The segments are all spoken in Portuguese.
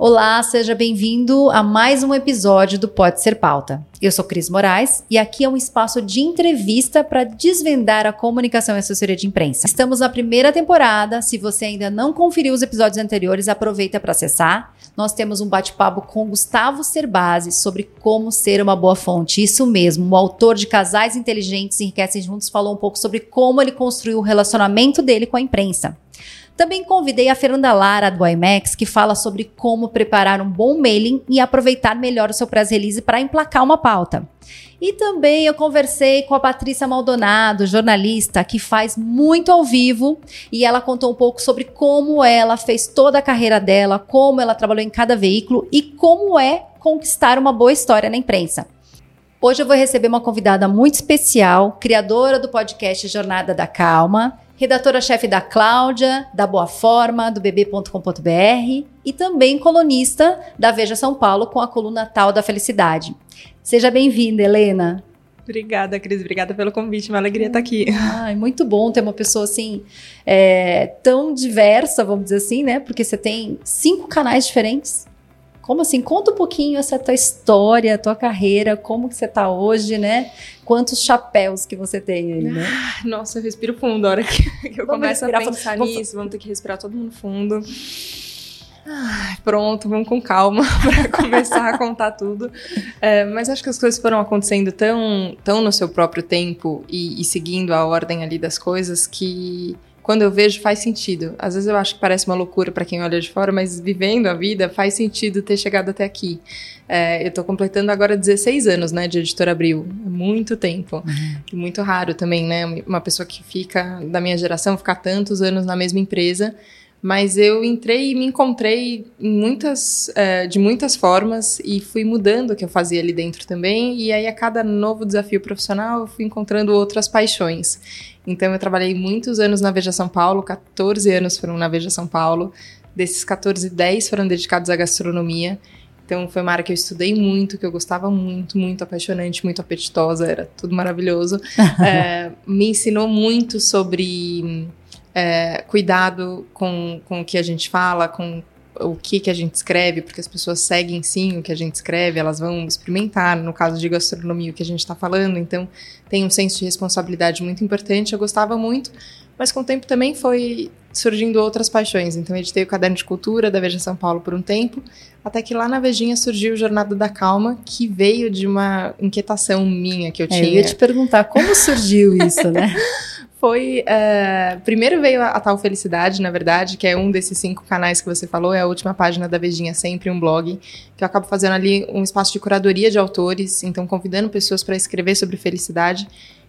Olá, seja bem-vindo a mais um episódio do Pode Ser Pauta. Eu sou Cris Moraes e aqui é um espaço de entrevista para desvendar a comunicação e assessoria de imprensa. Estamos na primeira temporada. Se você ainda não conferiu os episódios anteriores, aproveita para acessar. Nós temos um bate-papo com Gustavo Cerbasi sobre como ser uma boa fonte. Isso mesmo, o autor de Casais Inteligentes Enriquecem Juntos falou um pouco sobre como ele construiu o relacionamento dele com a imprensa. Também convidei a Fernanda Lara do IMAX, que fala sobre como preparar um bom mailing e aproveitar melhor o seu press release para emplacar uma pauta. E também eu conversei com a Patrícia Maldonado, jornalista, que faz muito ao vivo, e ela contou um pouco sobre como ela fez toda a carreira dela, como ela trabalhou em cada veículo e como é conquistar uma boa história na imprensa. Hoje eu vou receber uma convidada muito especial, criadora do podcast Jornada da Calma, redatora-chefe da Cláudia, da Boa Forma, do bb.com.br e também colunista da Veja São Paulo com a coluna Tal da Felicidade. Seja bem-vinda, Helena. Obrigada, Cris. Obrigada pelo convite. Uma alegria estar aqui. Ai, muito bom ter uma pessoa assim, é, tão diversa, vamos dizer assim, né? Porque você tem cinco canais diferentes. Como assim? Conta um pouquinho essa tua história, tua carreira, como que você está hoje, né? Quantos chapéus que você tem aí, né? Ah, nossa, eu respiro fundo a hora que, que eu vamos começo a pensar nisso. Vamos ter que respirar todo mundo fundo. Ah, pronto, vamos com calma para começar a contar tudo. É, mas acho que as coisas foram acontecendo tão, tão no seu próprio tempo e, e seguindo a ordem ali das coisas que quando eu vejo faz sentido. Às vezes eu acho que parece uma loucura para quem olha de fora, mas vivendo a vida faz sentido ter chegado até aqui. É, eu estou completando agora 16 anos, né, de Editora Abril. É muito tempo. Uhum. E muito raro também, né? Uma pessoa que fica, da minha geração, ficar tantos anos na mesma empresa. Mas eu entrei e me encontrei muitas, é, de muitas formas e fui mudando o que eu fazia ali dentro também. E aí, a cada novo desafio profissional, eu fui encontrando outras paixões. Então, eu trabalhei muitos anos na Veja São Paulo, 14 anos foram na Veja São Paulo. Desses 14, 10 foram dedicados à gastronomia. Então, foi uma área que eu estudei muito, que eu gostava muito, muito apaixonante, muito apetitosa, era tudo maravilhoso. é, me ensinou muito sobre é, cuidado com, com o que a gente fala, com o que, que a gente escreve, porque as pessoas seguem sim o que a gente escreve, elas vão experimentar, no caso de gastronomia, o que a gente está falando, então tem um senso de responsabilidade muito importante. Eu gostava muito, mas com o tempo também foi surgindo outras paixões. Então, editei o Caderno de Cultura da Veja São Paulo por um tempo, até que lá na Vejinha surgiu o Jornada da Calma, que veio de uma inquietação minha que eu tinha. É, eu ia te perguntar como surgiu isso, né? foi. Uh, primeiro veio a, a, Tal Felicidade, na verdade, que é um desses cinco canais que você falou, é a última página da Vejinha, sempre um blog, que eu acabo fazendo ali um espaço de curadoria de autores, então convidando pessoas para escrever sobre felicidade,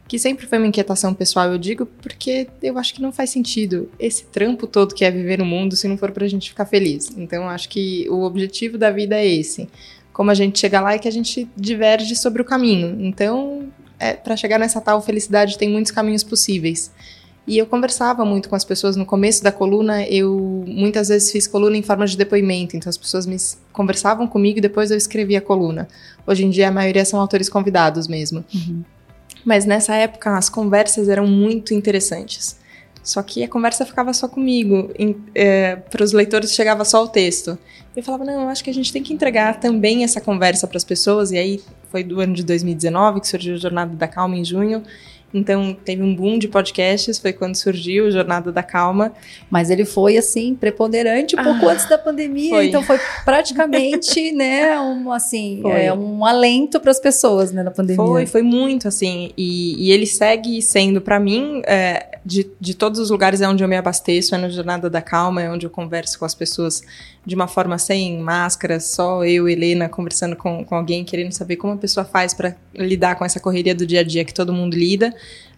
que sempre foi uma inquietação pessoal, eu digo, porque eu acho que não faz sentido esse trampo todo que é viver no mundo se não for para a gente ficar feliz. Então, acho que o objetivo da vida é esse. Como a gente chega lá é que a gente diverge sobre o caminho. Então, é, para chegar nessa tal felicidade tem muitos caminhos possíveis. E eu conversava muito com as pessoas no começo da coluna, eu muitas vezes fiz coluna em forma de depoimento, então as pessoas me conversavam comigo e depois eu escrevia a coluna. Hoje em dia a maioria são autores convidados mesmo. Uhum. Mas nessa época as conversas eram muito interessantes. Só que a conversa ficava só comigo. É, para os leitores chegava só o texto. Eu falava, não, eu acho que a gente tem que entregar também essa conversa para as pessoas. E aí foi do ano de 2019 que surgiu a Jornada da Calma em junho. Então, teve um boom de podcasts, foi quando surgiu o Jornada da Calma. Mas ele foi, assim, preponderante um pouco ah, antes da pandemia, foi. então foi praticamente, né, um, assim, é, um alento para as pessoas, né, na pandemia. Foi, foi muito, assim, e, e ele segue sendo, para mim, é, de, de todos os lugares é onde eu me abasteço, é no Jornada da Calma, é onde eu converso com as pessoas de uma forma sem máscara, só eu Helena conversando com, com alguém, querendo saber como a pessoa faz para lidar com essa correria do dia a dia que todo mundo lida.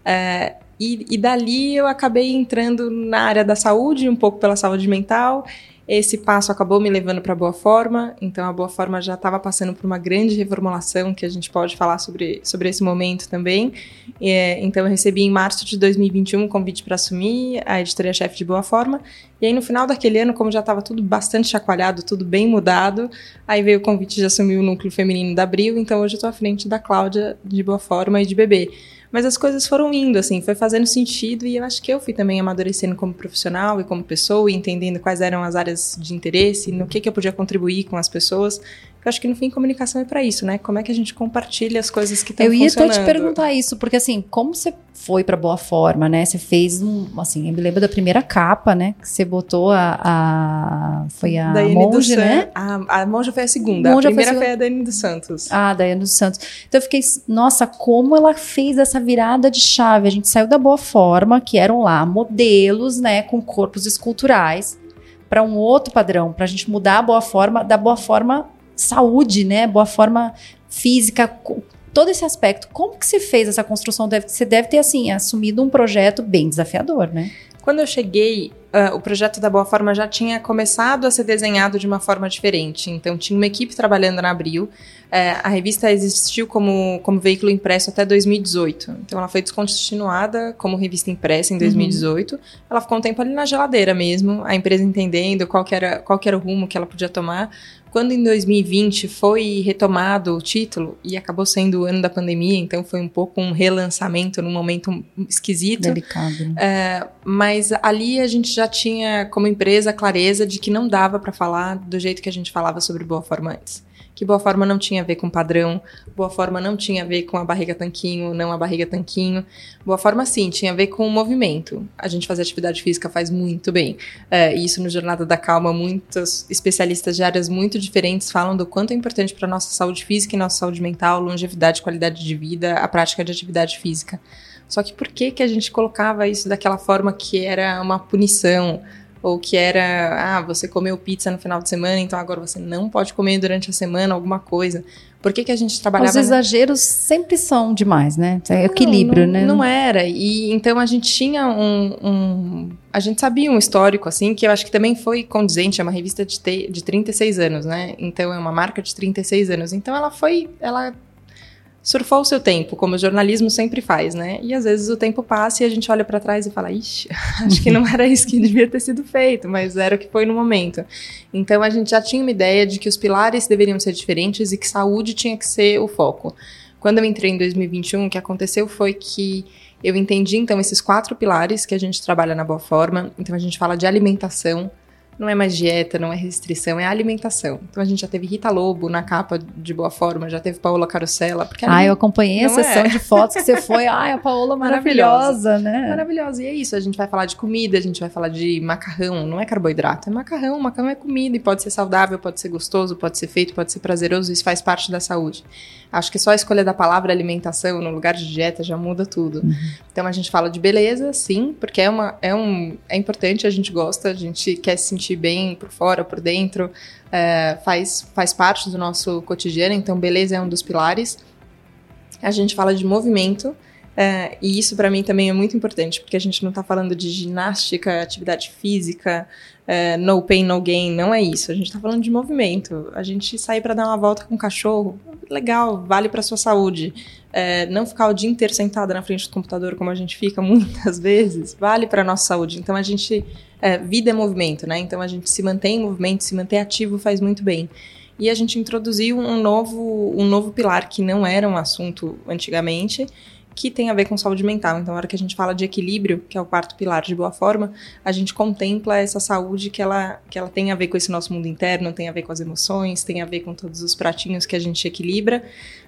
É, e, e dali eu acabei entrando na área da saúde, um pouco pela saúde mental, esse passo acabou me levando para a Boa Forma, então a Boa Forma já estava passando por uma grande reformulação, que a gente pode falar sobre, sobre esse momento também. É, então eu recebi em março de 2021 um convite para assumir a editoria-chefe de Boa Forma, e aí no final daquele ano, como já estava tudo bastante chacoalhado, tudo bem mudado, aí veio o convite de assumir o núcleo feminino da Abril, então hoje eu estou à frente da Cláudia de Boa Forma e de Bebê. Mas as coisas foram indo, assim, foi fazendo sentido e eu acho que eu fui também amadurecendo como profissional e como pessoa, e entendendo quais eram as áreas de interesse, no que, que eu podia contribuir com as pessoas. Eu acho que no fim comunicação é para isso, né? Como é que a gente compartilha as coisas que estão funcionando. Eu ia até te perguntar isso, porque assim, como você foi para boa forma, né? Você fez um, assim, eu me lembro da primeira capa, né? Que você botou a, a foi a Daiane Monge, né? A, a Monge foi a segunda. Monge a primeira foi a, foi a Daiane dos Santos. Ah, Daiane dos Santos. Então eu fiquei, nossa, como ela fez essa virada de chave. A gente saiu da boa forma, que eram lá modelos, né, com corpos esculturais, para um outro padrão, para a gente mudar a boa forma da boa forma saúde, né? Boa forma física, todo esse aspecto. Como que você fez essa construção? Deve, você deve ter, assim, assumido um projeto bem desafiador, né? Quando eu cheguei, uh, o projeto da Boa Forma já tinha começado a ser desenhado de uma forma diferente. Então, tinha uma equipe trabalhando na Abril. Uh, a revista existiu como, como veículo impresso até 2018. Então, ela foi descontinuada como revista impressa em 2018. Uhum. Ela ficou um tempo ali na geladeira mesmo, a empresa entendendo qual era, qual era o rumo que ela podia tomar. Quando em 2020 foi retomado o título, e acabou sendo o ano da pandemia, então foi um pouco um relançamento num momento esquisito. Delicado. Né? Mas ali a gente já tinha, como empresa, clareza de que não dava para falar do jeito que a gente falava sobre boa forma antes que boa forma não tinha a ver com padrão, boa forma não tinha a ver com a barriga tanquinho, não a barriga tanquinho. Boa forma sim, tinha a ver com o movimento. A gente fazer atividade física faz muito bem. É, isso no Jornada da Calma, muitos especialistas de áreas muito diferentes falam do quanto é importante para nossa saúde física e nossa saúde mental, longevidade, qualidade de vida, a prática de atividade física. Só que por que, que a gente colocava isso daquela forma que era uma punição? Ou que era, ah, você comeu pizza no final de semana, então agora você não pode comer durante a semana alguma coisa. Por que, que a gente trabalhava... Os exageros sempre são demais, né? É equilíbrio, não, né? Não era. E então a gente tinha um, um, A gente sabia um histórico, assim, que eu acho que também foi condizente. É uma revista de, te, de 36 anos, né? Então é uma marca de 36 anos. Então ela foi... Ela surfou o seu tempo, como o jornalismo sempre faz, né? E às vezes o tempo passa e a gente olha para trás e fala, ixi, acho que não era isso que devia ter sido feito, mas era o que foi no momento. Então a gente já tinha uma ideia de que os pilares deveriam ser diferentes e que saúde tinha que ser o foco. Quando eu entrei em 2021, o que aconteceu foi que eu entendi então esses quatro pilares que a gente trabalha na boa forma. Então a gente fala de alimentação, não é mais dieta, não é restrição, é alimentação. Então a gente já teve Rita Lobo na capa de boa forma, já teve Paola Carosella. Porque ah, eu acompanhei a sessão é. de fotos que você foi. Ai, a Paola maravilhosa, maravilhosa, né? Maravilhosa. E é isso, a gente vai falar de comida, a gente vai falar de macarrão, não é carboidrato, é macarrão. Macarrão é comida e pode ser saudável, pode ser gostoso, pode ser feito, pode ser prazeroso, isso faz parte da saúde. Acho que só a escolha da palavra alimentação no lugar de dieta já muda tudo. Uhum. Então a gente fala de beleza, sim, porque é, uma, é, um, é importante, a gente gosta, a gente quer se sentir bem por fora, por dentro, é, faz, faz parte do nosso cotidiano, então beleza é um dos pilares. A gente fala de movimento, é, e isso para mim também é muito importante, porque a gente não está falando de ginástica, atividade física, é, no pain, no gain, não é isso. A gente está falando de movimento. A gente sair para dar uma volta com o cachorro, legal, vale para sua saúde. É, não ficar o dia inteiro sentada na frente do computador como a gente fica muitas vezes, vale para nossa saúde. Então a gente é, vida é movimento, né? Então a gente se mantém em movimento, se manter ativo faz muito bem. E a gente introduziu um novo, um novo pilar que não era um assunto antigamente, que tem a ver com saúde mental. Então, na hora que a gente fala de equilíbrio, que é o quarto pilar de boa forma, a gente contempla essa saúde que ela, que ela tem a ver com esse nosso mundo interno, tem a ver com as emoções, tem a ver com todos os pratinhos que a gente equilibra.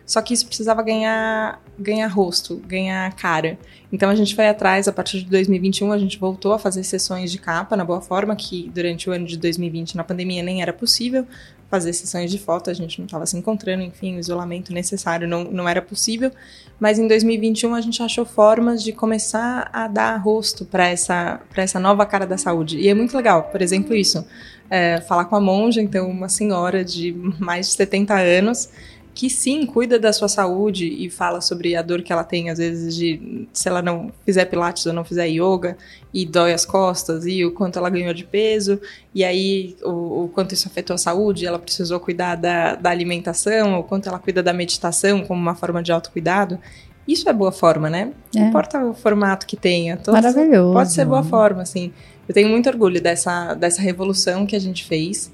Só que isso precisava ganhar, ganhar rosto, ganhar cara. Então a gente foi atrás, a partir de 2021, a gente voltou a fazer sessões de capa na boa forma, que durante o ano de 2020, na pandemia, nem era possível fazer sessões de foto, a gente não estava se encontrando, enfim, o isolamento necessário não, não era possível. Mas em 2021 a gente achou formas de começar a dar rosto para essa, essa nova cara da saúde. E é muito legal, por exemplo, isso. É, falar com a monja, então, uma senhora de mais de 70 anos, que sim, cuida da sua saúde e fala sobre a dor que ela tem, às vezes, de se ela não fizer pilates ou não fizer yoga e dói as costas, e o quanto ela ganhou de peso, e aí o, o quanto isso afetou a saúde, ela precisou cuidar da, da alimentação, o quanto ela cuida da meditação como uma forma de autocuidado. Isso é boa forma, né? É. Não importa o formato que tenha. Todos, Maravilhoso. Pode ser boa forma, assim. Eu tenho muito orgulho dessa, dessa revolução que a gente fez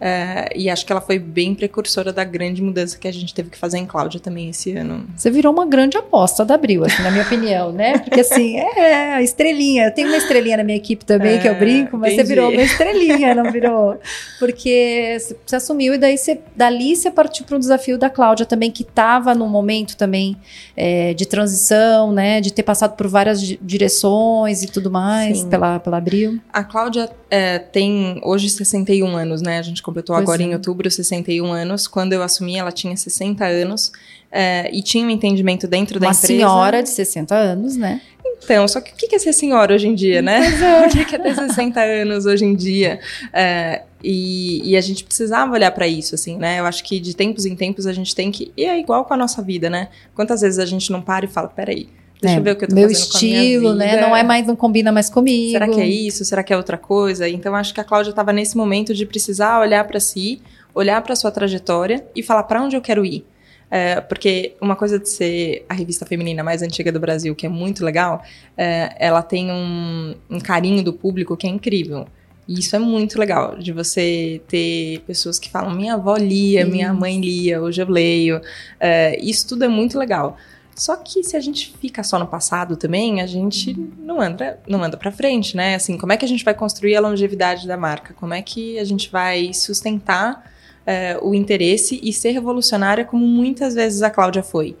É, e acho que ela foi bem precursora da grande mudança que a gente teve que fazer em Cláudia também esse ano. Você virou uma grande aposta da Abril, assim, na minha opinião, né? Porque assim, é, a estrelinha. Tenho uma estrelinha na minha equipe também, é, que eu é, brinco, mas entendi. você virou uma estrelinha, não virou? Porque você assumiu e daí você, dali você partiu para um desafio da Cláudia também, que estava num momento também é, de transição, né? De ter passado por várias direções e tudo mais pela, pela Abril. A Cláudia é, tem hoje 61 anos, né? A gente completou pois agora é. em outubro 61 anos. Quando eu assumi, ela tinha 60 anos. É, e tinha um entendimento dentro Uma da empresa. Uma senhora de 60 anos, né? Então, só que o que é ser senhora hoje em dia, né? É. o que é ter 60 anos hoje em dia? É, e, e, a gente precisava olhar para isso, assim, né? Eu acho que de tempos em tempos a gente tem que. E é igual com a nossa vida, né? Quantas vezes a gente não para e fala: peraí, Deixa é, eu ver o que eu tô meu fazendo estilo, com a minha vida. né? Não é mais, não combina mais comigo. Será que é isso? Será que é outra coisa? Então acho que a Cláudia estava nesse momento de precisar olhar para si, olhar para sua trajetória e falar para onde eu quero ir. É, porque uma coisa de ser a revista feminina mais antiga do Brasil, que é muito legal, é, ela tem um, um carinho do público que é incrível. E isso é muito legal, de você ter pessoas que falam: minha avó lia, minha mãe lia, hoje eu leio. É, isso tudo é muito legal. Só que se a gente fica só no passado também, a gente não anda, não anda para frente, né? Assim, como é que a gente vai construir a longevidade da marca? Como é que a gente vai sustentar é, o interesse e ser revolucionária como muitas vezes a Cláudia foi?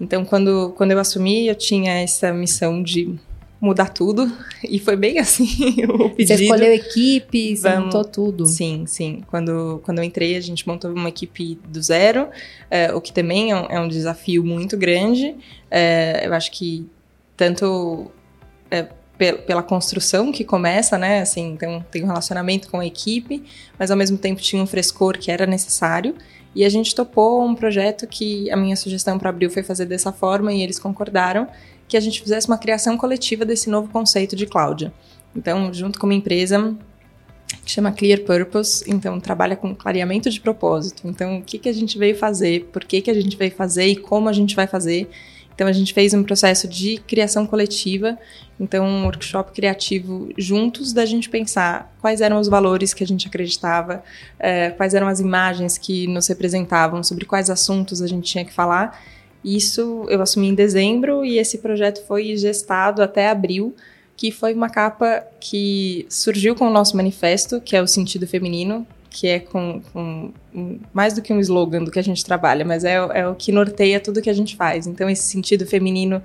Então, quando, quando eu assumi, eu tinha essa missão de mudar tudo. E foi bem assim o pedido. Você escolheu equipe, você Vamos, montou tudo. Sim, sim. Quando, quando eu entrei, a gente montou uma equipe do zero, é, o que também é um, é um desafio muito grande. É, eu acho que tanto é, pela construção que começa, né? Assim, então tem um relacionamento com a equipe, mas ao mesmo tempo tinha um frescor que era necessário. E a gente topou um projeto que a minha sugestão para Abril foi fazer dessa forma e eles concordaram que a gente fizesse uma criação coletiva desse novo conceito de Cláudia. Então, junto com uma empresa que chama Clear Purpose, então trabalha com clareamento de propósito. Então, o que, que a gente veio fazer, por que, que a gente veio fazer e como a gente vai fazer. Então, a gente fez um processo de criação coletiva, então, um workshop criativo juntos da gente pensar quais eram os valores que a gente acreditava, é, quais eram as imagens que nos representavam, sobre quais assuntos a gente tinha que falar isso eu assumi em dezembro e esse projeto foi gestado até abril, que foi uma capa que surgiu com o nosso manifesto, que é o sentido feminino, que é com, com mais do que um slogan do que a gente trabalha, mas é, é o que norteia tudo que a gente faz. Então, esse sentido feminino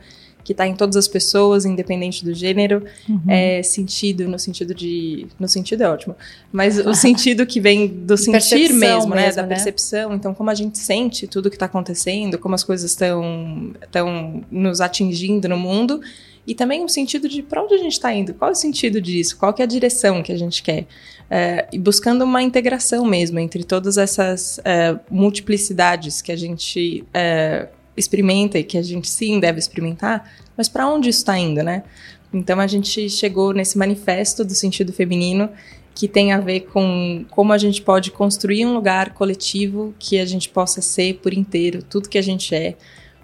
que está em todas as pessoas, independente do gênero, uhum. é sentido no sentido de, no sentido é ótimo, mas o sentido que vem do sentir mesmo, né, da né? percepção. Então, como a gente sente tudo que está acontecendo, como as coisas estão estão nos atingindo no mundo e também o sentido de para onde a gente está indo, qual é o sentido disso, qual é a direção que a gente quer. É, e buscando uma integração mesmo entre todas essas é, multiplicidades que a gente é, experimenta e que a gente sim deve experimentar, mas para onde isso está indo, né? Então a gente chegou nesse manifesto do sentido feminino que tem a ver com como a gente pode construir um lugar coletivo que a gente possa ser por inteiro, tudo que a gente é,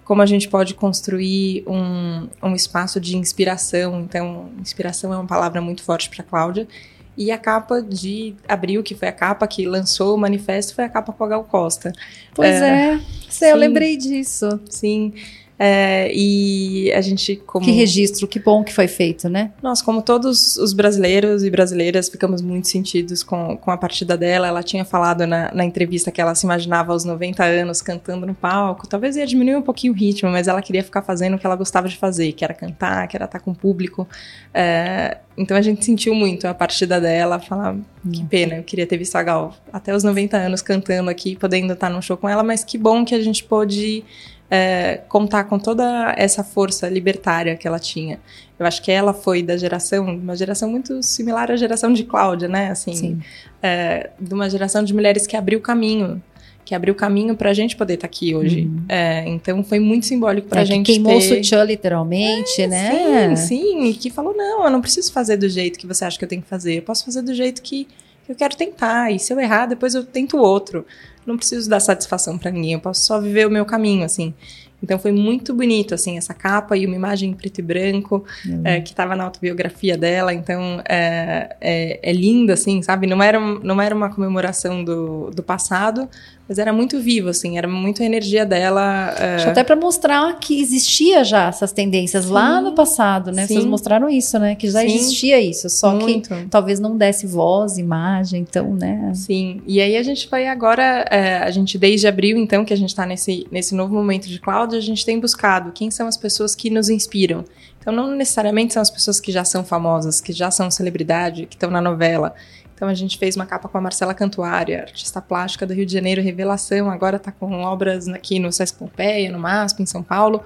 como a gente pode construir um, um espaço de inspiração. Então, inspiração é uma palavra muito forte para Cláudia. E a capa de abril, que foi a capa que lançou o manifesto, foi a capa com a Gal Costa. Pois é, é. Eu lembrei disso. Sim. É, e a gente como que registro, que bom que foi feito, né? Nós, como todos os brasileiros e brasileiras, ficamos muito sentidos com, com a partida dela. Ela tinha falado na, na entrevista que ela se imaginava aos 90 anos cantando no palco. Talvez ia diminuir um pouquinho o ritmo, mas ela queria ficar fazendo o que ela gostava de fazer, que era cantar, que era estar com o público. É, então a gente sentiu muito a partida dela, falar que pena, eu queria ter visto a Gal até os 90 anos cantando aqui, podendo estar num show com ela, mas que bom que a gente pôde é, contar com toda essa força libertária que ela tinha. Eu acho que ela foi da geração, uma geração muito similar à geração de Cláudia, né? Assim, é, de uma geração de mulheres que abriu caminho que abriu caminho para a gente poder estar tá aqui hoje. Uhum. É, então foi muito simbólico para a é, gente. Que queimou ter... o sutiã literalmente, é, né? Sim, sim. E que falou: não, eu não preciso fazer do jeito que você acha que eu tenho que fazer. Eu posso fazer do jeito que eu quero tentar. E se eu errar, depois eu tento outro. Não preciso dar satisfação para ninguém. Eu posso só viver o meu caminho, assim. Então foi muito bonito, assim, essa capa e uma imagem em preto e branco uhum. é, que estava na autobiografia dela. Então é, é, é lindo, assim, sabe? Não era, não era uma comemoração do, do passado, mas era muito vivo, assim, era muito a energia dela. É... Até para mostrar que existia já essas tendências Sim. lá no passado, né? Sim. Vocês mostraram isso, né? Que já Sim. existia isso, só muito. que talvez não desse voz, imagem, então, né? Sim, e aí a gente vai agora, é, a gente desde abril, então, que a gente está nesse, nesse novo momento de cloud, a gente tem buscado quem são as pessoas que nos inspiram. Então, não necessariamente são as pessoas que já são famosas, que já são celebridade, que estão na novela. Então a gente fez uma capa com a Marcela Cantuária, artista plástica do Rio de Janeiro, revelação, agora está com obras aqui no Sesc Pompeia, no MASP, em São Paulo.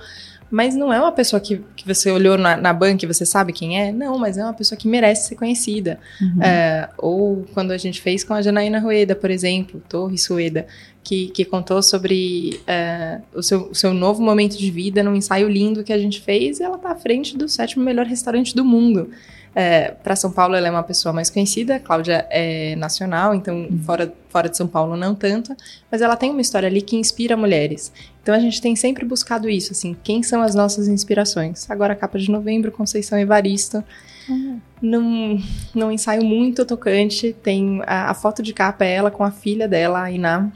Mas não é uma pessoa que, que você olhou na, na banca e você sabe quem é. Não, mas é uma pessoa que merece ser conhecida. Uhum. É, ou quando a gente fez com a Janaína Rueda, por exemplo, Torres Rueda, que, que contou sobre é, o, seu, o seu novo momento de vida num ensaio lindo que a gente fez. E ela está à frente do sétimo melhor restaurante do mundo. É, para São Paulo, ela é uma pessoa mais conhecida, a Cláudia é nacional, então uhum. fora, fora de São Paulo não tanto, mas ela tem uma história ali que inspira mulheres. Então a gente tem sempre buscado isso, assim, quem são as nossas inspirações? Agora, a capa de novembro, Conceição Evaristo. Uhum. Num, num ensaio muito tocante, tem a, a foto de capa é ela com a filha dela, a Iná,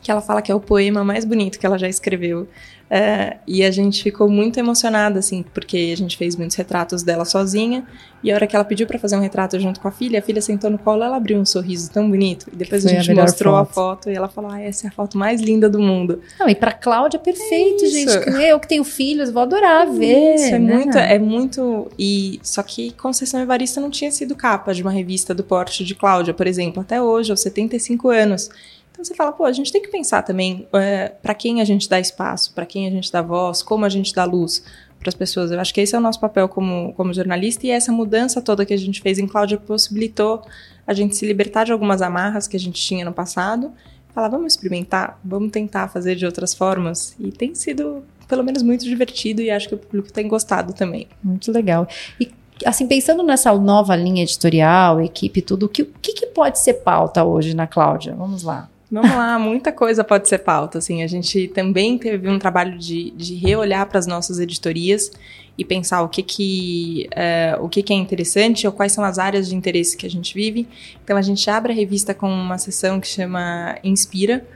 que ela fala que é o poema mais bonito que ela já escreveu. É, e a gente ficou muito emocionada, assim, porque a gente fez muitos retratos dela sozinha. E a hora que ela pediu para fazer um retrato junto com a filha, a filha sentou no colo, ela abriu um sorriso tão bonito. E depois Foi a gente a mostrou foto. a foto e ela falou: ah, essa é a foto mais linda do mundo. Não, e para Cláudia, perfeito, é gente. Eu que tenho filhos, vou adorar ver. Isso, é né? muito, é muito. E só que Conceição Evarista não tinha sido capa de uma revista do porte de Cláudia, por exemplo, até hoje, aos 75 anos. Então você fala, pô, a gente tem que pensar também é, para quem a gente dá espaço, para quem a gente dá voz, como a gente dá luz para as pessoas. Eu acho que esse é o nosso papel como, como jornalista e essa mudança toda que a gente fez em Cláudia possibilitou a gente se libertar de algumas amarras que a gente tinha no passado. Falar, vamos experimentar, vamos tentar fazer de outras formas. E tem sido, pelo menos, muito divertido e acho que o público tem gostado também. Muito legal. E assim, pensando nessa nova linha editorial, equipe, tudo, o que, que, que pode ser pauta hoje na Cláudia? Vamos lá. Vamos lá, muita coisa pode ser pauta. Assim, a gente também teve um trabalho de, de reolhar para as nossas editorias e pensar o que que, é, o que que é interessante ou quais são as áreas de interesse que a gente vive. Então, a gente abre a revista com uma sessão que chama Inspira.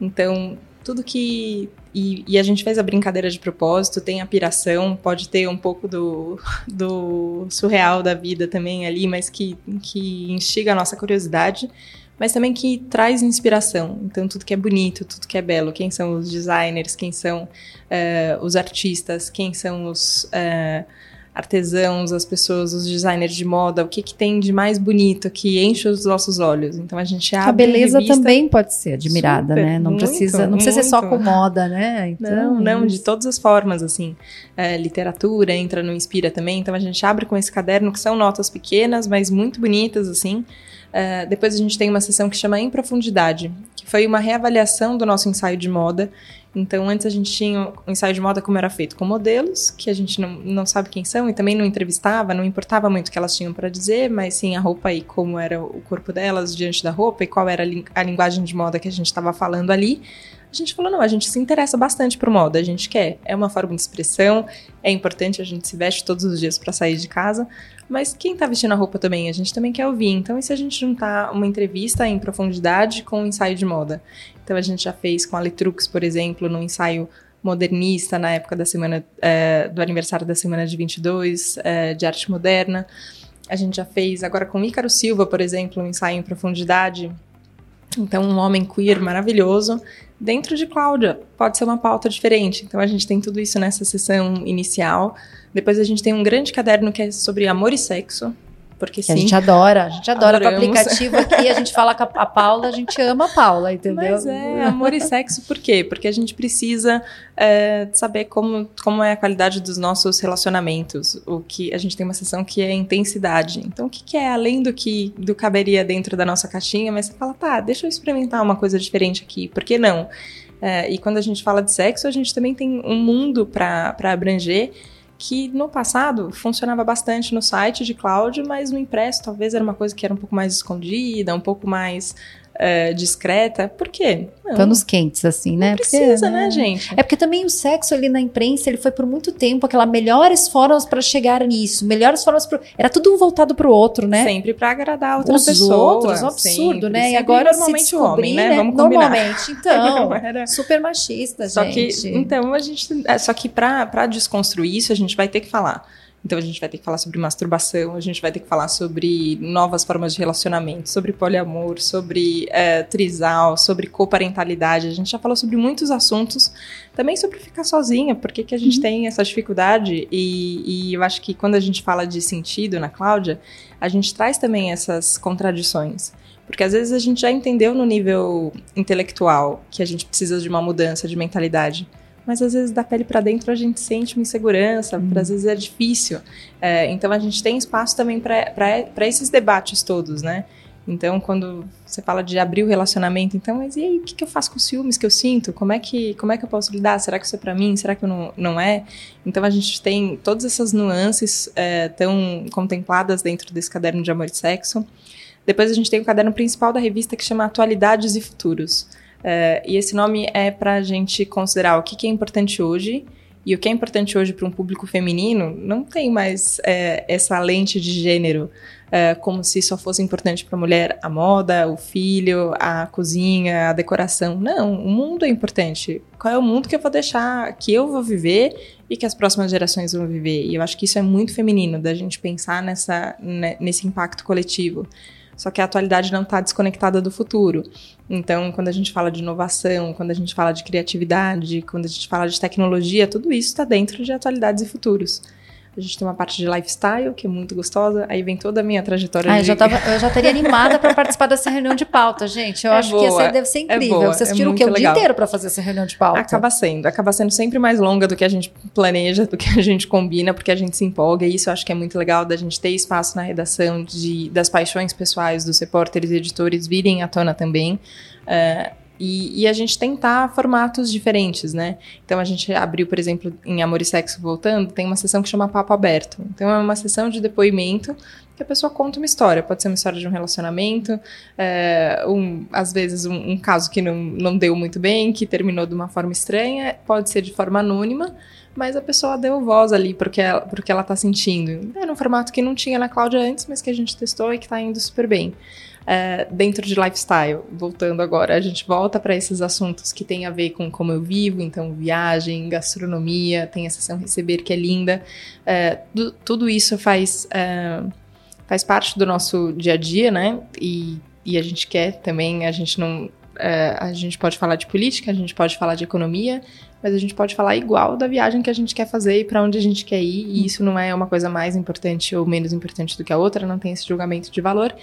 Então, tudo que. E, e, a gente fez a brincadeira de propósito, tem a piração, pode ter um pouco do, do surreal da vida também ali, mas que, que instiga a nossa curiosidade mas também que traz inspiração. Então, tudo que é bonito, tudo que é belo, quem são os designers, quem são uh, os artistas, quem são os uh, artesãos, as pessoas, os designers de moda, o que, que tem de mais bonito que enche os nossos olhos. Então, a gente abre. A beleza também pode ser admirada, Super, né? Não muito, precisa, não precisa ser só com moda, né? Então, não, não, de todas as formas, assim. É, literatura entra no Inspira também. Então, a gente abre com esse caderno que são notas pequenas, mas muito bonitas, assim. Uh, depois a gente tem uma sessão que chama Em Profundidade, que foi uma reavaliação do nosso ensaio de moda. Então, antes a gente tinha o ensaio de moda como era feito com modelos, que a gente não, não sabe quem são e também não entrevistava, não importava muito o que elas tinham para dizer, mas sim a roupa e como era o corpo delas diante da roupa e qual era a, li a linguagem de moda que a gente estava falando ali. A gente falou, não, a gente se interessa bastante por moda, a gente quer. É uma forma de expressão, é importante, a gente se veste todos os dias para sair de casa, mas quem está vestindo a roupa também, a gente também quer ouvir. Então, e se a gente juntar uma entrevista em profundidade com um ensaio de moda? Então, a gente já fez com a Letrux, por exemplo, no ensaio modernista na época da semana é, do aniversário da semana de 22 é, de arte moderna. A gente já fez agora com Ícaro Silva, por exemplo, um ensaio em profundidade. Então, um homem queer maravilhoso. Dentro de Cláudia, pode ser uma pauta diferente. Então, a gente tem tudo isso nessa sessão inicial. Depois a gente tem um grande caderno que é sobre amor e sexo. Porque sim. A gente adora, a gente adora Adoramos. com o aplicativo aqui, a gente fala com a Paula, a gente ama a Paula, entendeu? Mas é, amor e sexo por quê? Porque a gente precisa é, saber como, como é a qualidade dos nossos relacionamentos. O que A gente tem uma sessão que é intensidade. Então, o que, que é além do que do caberia dentro da nossa caixinha, mas você fala, tá, deixa eu experimentar uma coisa diferente aqui, por que não? É, e quando a gente fala de sexo, a gente também tem um mundo para abranger que no passado funcionava bastante no site de cloud, mas no impresso talvez era uma coisa que era um pouco mais escondida, um pouco mais é, discreta. Por quê? Não. Panos quentes, assim, né? Não precisa, porque, né, né, gente? É porque também o sexo ali na imprensa, ele foi por muito tempo aquela melhores formas para chegar nisso, melhores formas pro... Era tudo um voltado pro outro, né? Sempre para agradar a outra Os pessoa. outros, um absurdo, sempre, né? Sempre e agora normalmente descobrir, homem, né? né? Vamos combinar. Normalmente, então, era... super machista, só gente. Que, então, a gente... É, só que para desconstruir isso, a gente vai ter que falar então a gente vai ter que falar sobre masturbação, a gente vai ter que falar sobre novas formas de relacionamento, sobre poliamor, sobre é, trisal, sobre coparentalidade. A gente já falou sobre muitos assuntos, também sobre ficar sozinha, por que, que a gente uhum. tem essa dificuldade. E, e eu acho que quando a gente fala de sentido na Cláudia, a gente traz também essas contradições. Porque às vezes a gente já entendeu no nível intelectual que a gente precisa de uma mudança de mentalidade mas às vezes da pele para dentro a gente sente uma insegurança, uhum. às vezes é difícil. É, então a gente tem espaço também para esses debates todos, né? Então, quando você fala de abrir o relacionamento, então, mas e aí, o que, que eu faço com os ciúmes que eu sinto? Como é que, como é que eu posso lidar? Será que isso é para mim? Será que não, não é? Então, a gente tem todas essas nuances é, tão contempladas dentro desse caderno de amor e sexo. Depois, a gente tem o caderno principal da revista que chama Atualidades e Futuros. Uh, e esse nome é para a gente considerar o que, que, é importante hoje. E o que é importante hoje para um público feminino não tem mais é, essa lente de gênero, é, como se só fosse importante para a mulher a moda, o filho, a cozinha, a decoração. Não, o mundo é importante. Qual é o mundo que eu vou deixar, que eu vou viver e que as próximas gerações vão viver? E eu acho que isso é muito feminino, da gente pensar nessa, né, nesse impacto coletivo só que a atualidade não está desconectada do futuro. Então, quando a gente fala de inovação, quando a gente fala de criatividade, quando a gente fala de tecnologia, tudo isso está dentro de atualidades e futuros. A gente tem uma parte de lifestyle, que é muito gostosa. Aí vem toda a minha trajetória. Ah, de... eu, já tava, eu já estaria animada para participar dessa reunião de pauta, gente. Eu é acho boa, que essa deve ser é incrível. É boa, Vocês tiram é o quê? O dia inteiro para fazer essa reunião de pauta? Acaba sendo. Acaba sendo sempre mais longa do que a gente planeja, do que a gente combina, porque a gente se empolga. E isso eu acho que é muito legal da gente ter espaço na redação de, das paixões pessoais dos repórteres e editores virem à tona também. Uh, e, e, a gente tentar formatos diferentes, né? Então a gente abriu, por exemplo, em Amor e Sexo Voltando, tem uma sessão que chama Papo Aberto. Então é uma sessão de depoimento que a pessoa conta uma história. Pode ser uma história de um relacionamento, é, um, às vezes um, um, caso que não, não deu muito bem, que terminou de uma forma estranha, pode ser de forma anônima, mas a pessoa deu voz ali porque ela, porque ela tá sentindo. Era um formato que não tinha na Cláudia antes, mas que a gente testou e que está indo super bem é, dentro de lifestyle. Voltando agora, a gente volta para esses assuntos que tem a ver com como eu vivo, então viagem, gastronomia, tem a sessão receber que é linda. É, do, tudo isso faz, é, faz parte do nosso dia a dia, né? E, e a gente quer também, a gente não. É, a gente pode falar de política, a gente pode falar de economia, mas a gente pode falar igual da viagem que a gente quer fazer e para onde a gente quer ir, e isso não é uma coisa mais importante ou menos importante do que a outra, não tem esse julgamento de valor.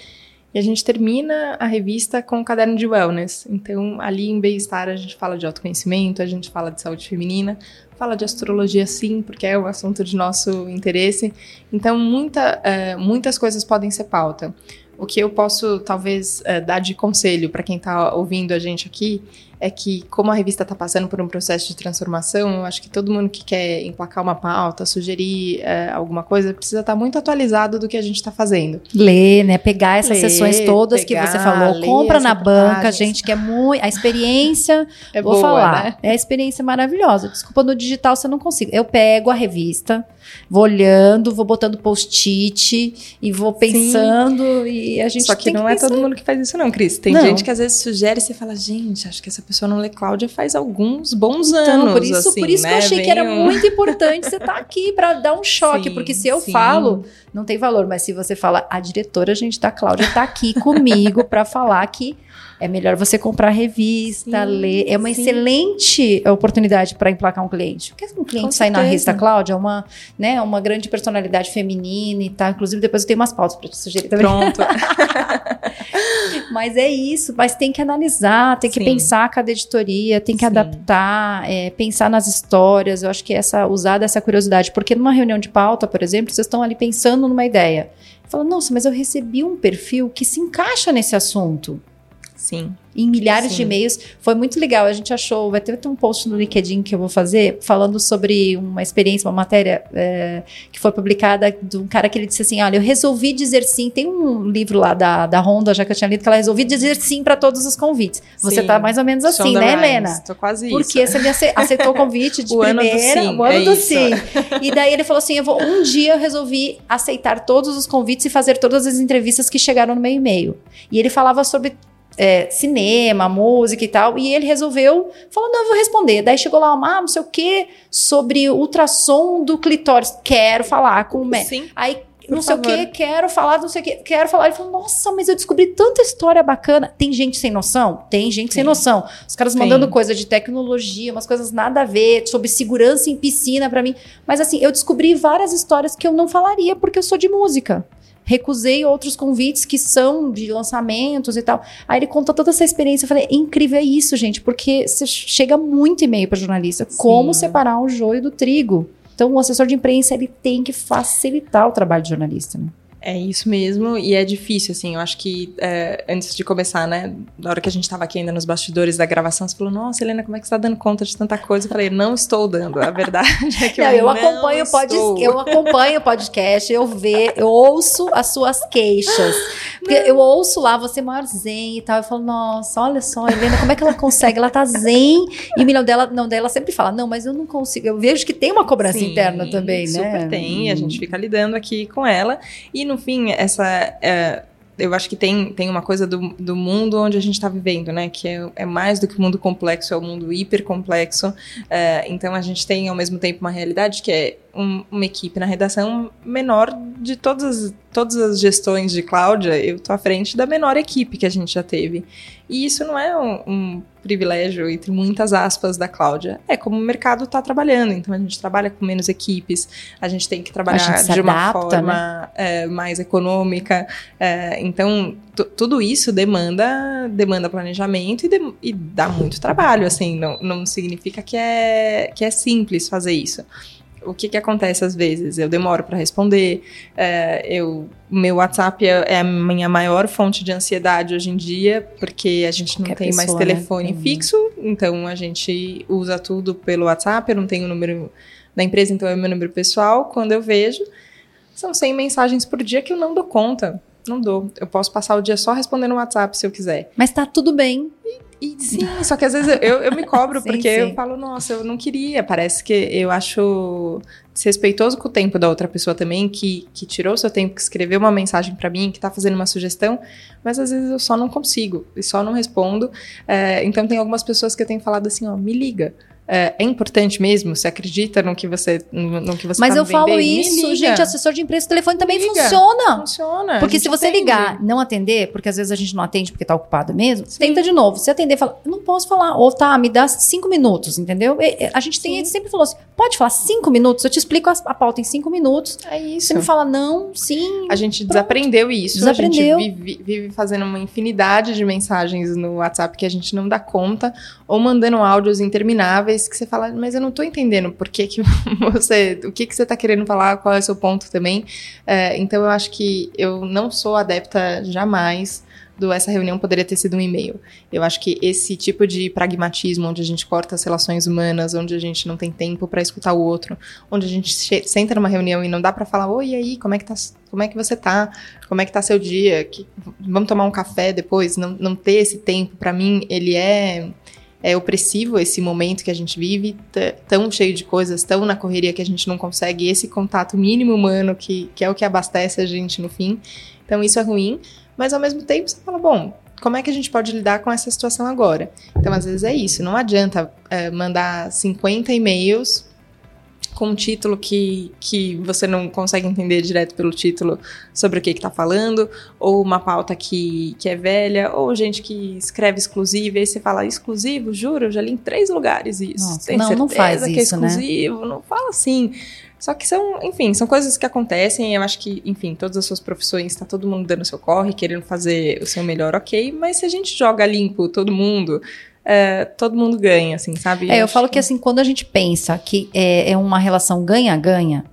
E a gente termina a revista com um caderno de wellness. Então, ali em Bem-Estar, a gente fala de autoconhecimento, a gente fala de saúde feminina, fala de astrologia sim, porque é um assunto de nosso interesse. Então, muita, uh, muitas coisas podem ser pauta. O que eu posso, talvez, uh, dar de conselho para quem está ouvindo a gente aqui é que, como a revista está passando por um processo de transformação, eu acho que todo mundo que quer emplacar uma pauta, sugerir é, alguma coisa, precisa estar tá muito atualizado do que a gente está fazendo. Ler, né? Pegar essas ler, sessões todas pegar, que você falou, compra na banca, gente, que é muito. A experiência, é vou boa, falar, né? é a experiência maravilhosa. Desculpa, no digital você não consigo. Eu pego a revista, vou olhando, vou botando post-it e vou pensando Sim. e a gente Só que não que é todo mundo que faz isso não, Cris. Tem não. gente que às vezes sugere e você fala, gente, acho que essa pessoa não lê Cláudia faz alguns bons então, anos. Por isso, assim, por isso né? que eu achei Vem que era muito importante você estar tá aqui para dar um choque, sim, porque se eu sim. falo, não tem valor, mas se você fala, a diretora, a gente da Cláudia está aqui comigo para falar que é melhor você comprar revista, sim, ler. É uma sim. excelente oportunidade para emplacar um cliente. Porque um cliente sair na revista Cláudia é uma, né, uma grande personalidade feminina e tal. Inclusive, depois eu tenho umas pautas para te sugerir também. Pronto. mas é isso. Mas tem que analisar, tem que Sim. pensar cada editoria, tem que adaptar, é, pensar nas histórias. Eu acho que essa usar dessa curiosidade. Porque numa reunião de pauta, por exemplo, vocês estão ali pensando numa ideia. Fala, nossa, mas eu recebi um perfil que se encaixa nesse assunto. Sim. Em milhares Sim. de e-mails. Foi muito legal. A gente achou. Vai ter um post no LinkedIn que eu vou fazer falando sobre uma experiência, uma matéria é, que foi publicada de um cara que ele disse assim: Olha, eu resolvi dizer sim. Tem um livro lá da, da Honda, já que eu tinha lido, que ela resolvi dizer sim para todos os convites. Você Sim. tá mais ou menos assim, Shonda né, Rhimes, Helena? Tô quase Porque isso. você me ace- aceitou o convite de O ano do primeira, sim, o ano é do isso. sim. E daí ele falou assim: eu vou, um dia eu resolvi aceitar todos os convites e fazer todas as entrevistas que chegaram no meu e-mail. E ele falava sobre é, cinema, música e tal. E ele resolveu, falou: não, eu vou responder. Daí chegou lá, ah, não sei o que, sobre ultrassom do clitóris. Quero falar com o médico. Sim. Aí, Por não sei o favor. que, quero falar, não sei o que, quero falar. Ele falou, nossa, mas eu descobri tanta história bacana. Tem gente sem noção? Tem gente sem Tem. noção. Os caras Tem. mandando coisa de tecnologia, umas coisas nada a ver, sobre segurança em piscina pra mim. Mas assim, eu descobri várias histórias que eu não falaria porque eu sou de música. Recusei outros convites que são de lançamentos e tal. Aí ele contou toda essa experiência. Eu falei, é incrível é isso, gente, porque você chega muito e-mail para jornalista. Como Sim. separar o joio do trigo? Então, o assessor de imprensa ele tem que facilitar o trabalho de jornalista. Né? É isso mesmo, e é difícil, assim, eu acho que é, antes de começar, né, na hora que a gente tava aqui ainda nos bastidores da gravação, você falou, nossa, Helena, como é que você tá dando conta de tanta coisa? Eu falei, não estou dando, a verdade é que Não, eu, eu, não acompanho o pod- estou. eu acompanho o podcast, eu vejo, eu ouço as suas queixas. Porque eu ouço lá você maior zen e tal. Eu falo, nossa, olha só, Helena, como é que ela consegue? Ela tá zen. E o milhão dela, não, dela sempre fala, não, mas eu não consigo. Eu vejo que tem uma cobrança Sim, interna também, né? Super tem, a gente fica lidando aqui com ela. E no fim, essa. é, eu acho que tem, tem uma coisa do, do mundo onde a gente está vivendo, né? Que é, é mais do que o mundo complexo, é o mundo hiper complexo. É, então a gente tem ao mesmo tempo uma realidade que é um- uma equipe na redação menor de todas as, todas as gestões de Cláudia. Eu tô à frente da menor equipe que a gente já teve. E isso não é um, um privilégio, entre muitas aspas, da Cláudia. É como o mercado está trabalhando. Então a gente trabalha com menos equipes, a gente tem que trabalhar de uma adapta, forma é, mais econômica. É, então tu- tudo isso demanda, demanda planejamento e, dem- e dá muito trabalho. Assim, não, não significa que é, que é simples fazer isso. O que, que acontece às vezes? Eu demoro para responder, é, eu, meu WhatsApp é, é a minha maior fonte de ansiedade hoje em dia, porque a gente não Qualquer tem mais pessoa, né? telefone Tem. fixo, então a gente usa tudo pelo WhatsApp, eu não tenho o número da empresa, então é o meu número pessoal. Quando eu vejo, são 100 mensagens por dia que eu não dou conta. Não dou. Eu posso passar o dia só respondendo no WhatsApp se eu quiser. Mas tá tudo bem. E sim, só que às vezes eu, eu me cobro, Sim, porque sim. eu falo, nossa, eu não queria. Parece que eu acho desrespeitoso com o tempo da outra pessoa também, que, que tirou seu tempo, que escreveu uma mensagem pra mim, que tá fazendo uma sugestão, mas às vezes eu só não consigo, e só não respondo. É, então tem algumas pessoas que eu tenho falado assim, ó, me liga. É, é importante mesmo? Você acredita no que você, no, no que você Mas tá eu falo isso, gente, assessor de imprensa, o telefone também Liga. funciona. Funciona. Porque se você atende. ligar, não atender, porque às vezes a gente não atende porque tá ocupado mesmo, Sim. tenta de novo. Se atender, fala, não posso falar. Ou tá, me dá cinco minutos, entendeu? A gente tem, sempre falou assim: pode falar cinco minutos, eu te explico a, a pauta em cinco minutos. É isso. Você me fala não, sim. A gente Pronto. desaprendeu isso. Desaprendeu. A gente vive, vive fazendo uma infinidade de mensagens no WhatsApp que a gente não dá conta, ou mandando áudios intermináveis que você fala, mas eu não tô entendendo por que, que você. O que, que você tá querendo falar, qual é o seu ponto também. É, então eu acho que eu não sou adepta jamais do essa reunião poderia ter sido um e-mail. Eu acho que esse tipo de pragmatismo, onde a gente corta as relações humanas, onde a gente não tem tempo para escutar o outro, onde a gente senta numa reunião e não dá para falar, oi, e aí, como é que tá, como é que você tá? Como é que tá seu dia? Que- vamos tomar um café depois? Não, não ter esse tempo, para mim, ele é é opressivo esse momento que a gente vive, tão cheio de coisas, tão na correria que a gente não consegue esse contato mínimo humano que, que é o que abastece a gente no fim. Então isso é ruim, mas ao mesmo tempo você fala, bom, como é que a gente pode lidar com essa situação agora? Então às vezes é isso, não adianta é, mandar 50 e-mails com um título que, que você não consegue entender direto pelo título sobre o que está falando, ou uma pauta que, que é velha, ou gente que escreve exclusivo, e aí você fala, exclusivo? Juro, eu já li em três lugares isso. Nossa, Tem não, não certeza faz que é né? exclusivo? Não fala assim. Só que são, enfim, são coisas que acontecem. Eu acho que, enfim, todas as suas profissões, tá todo mundo dando seu corre, querendo fazer o seu melhor, ok. Mas se a gente joga limpo todo mundo, é, todo mundo ganha, assim, sabe? É, eu falo que assim, quando a gente pensa que é, é uma relação ganha-ganha,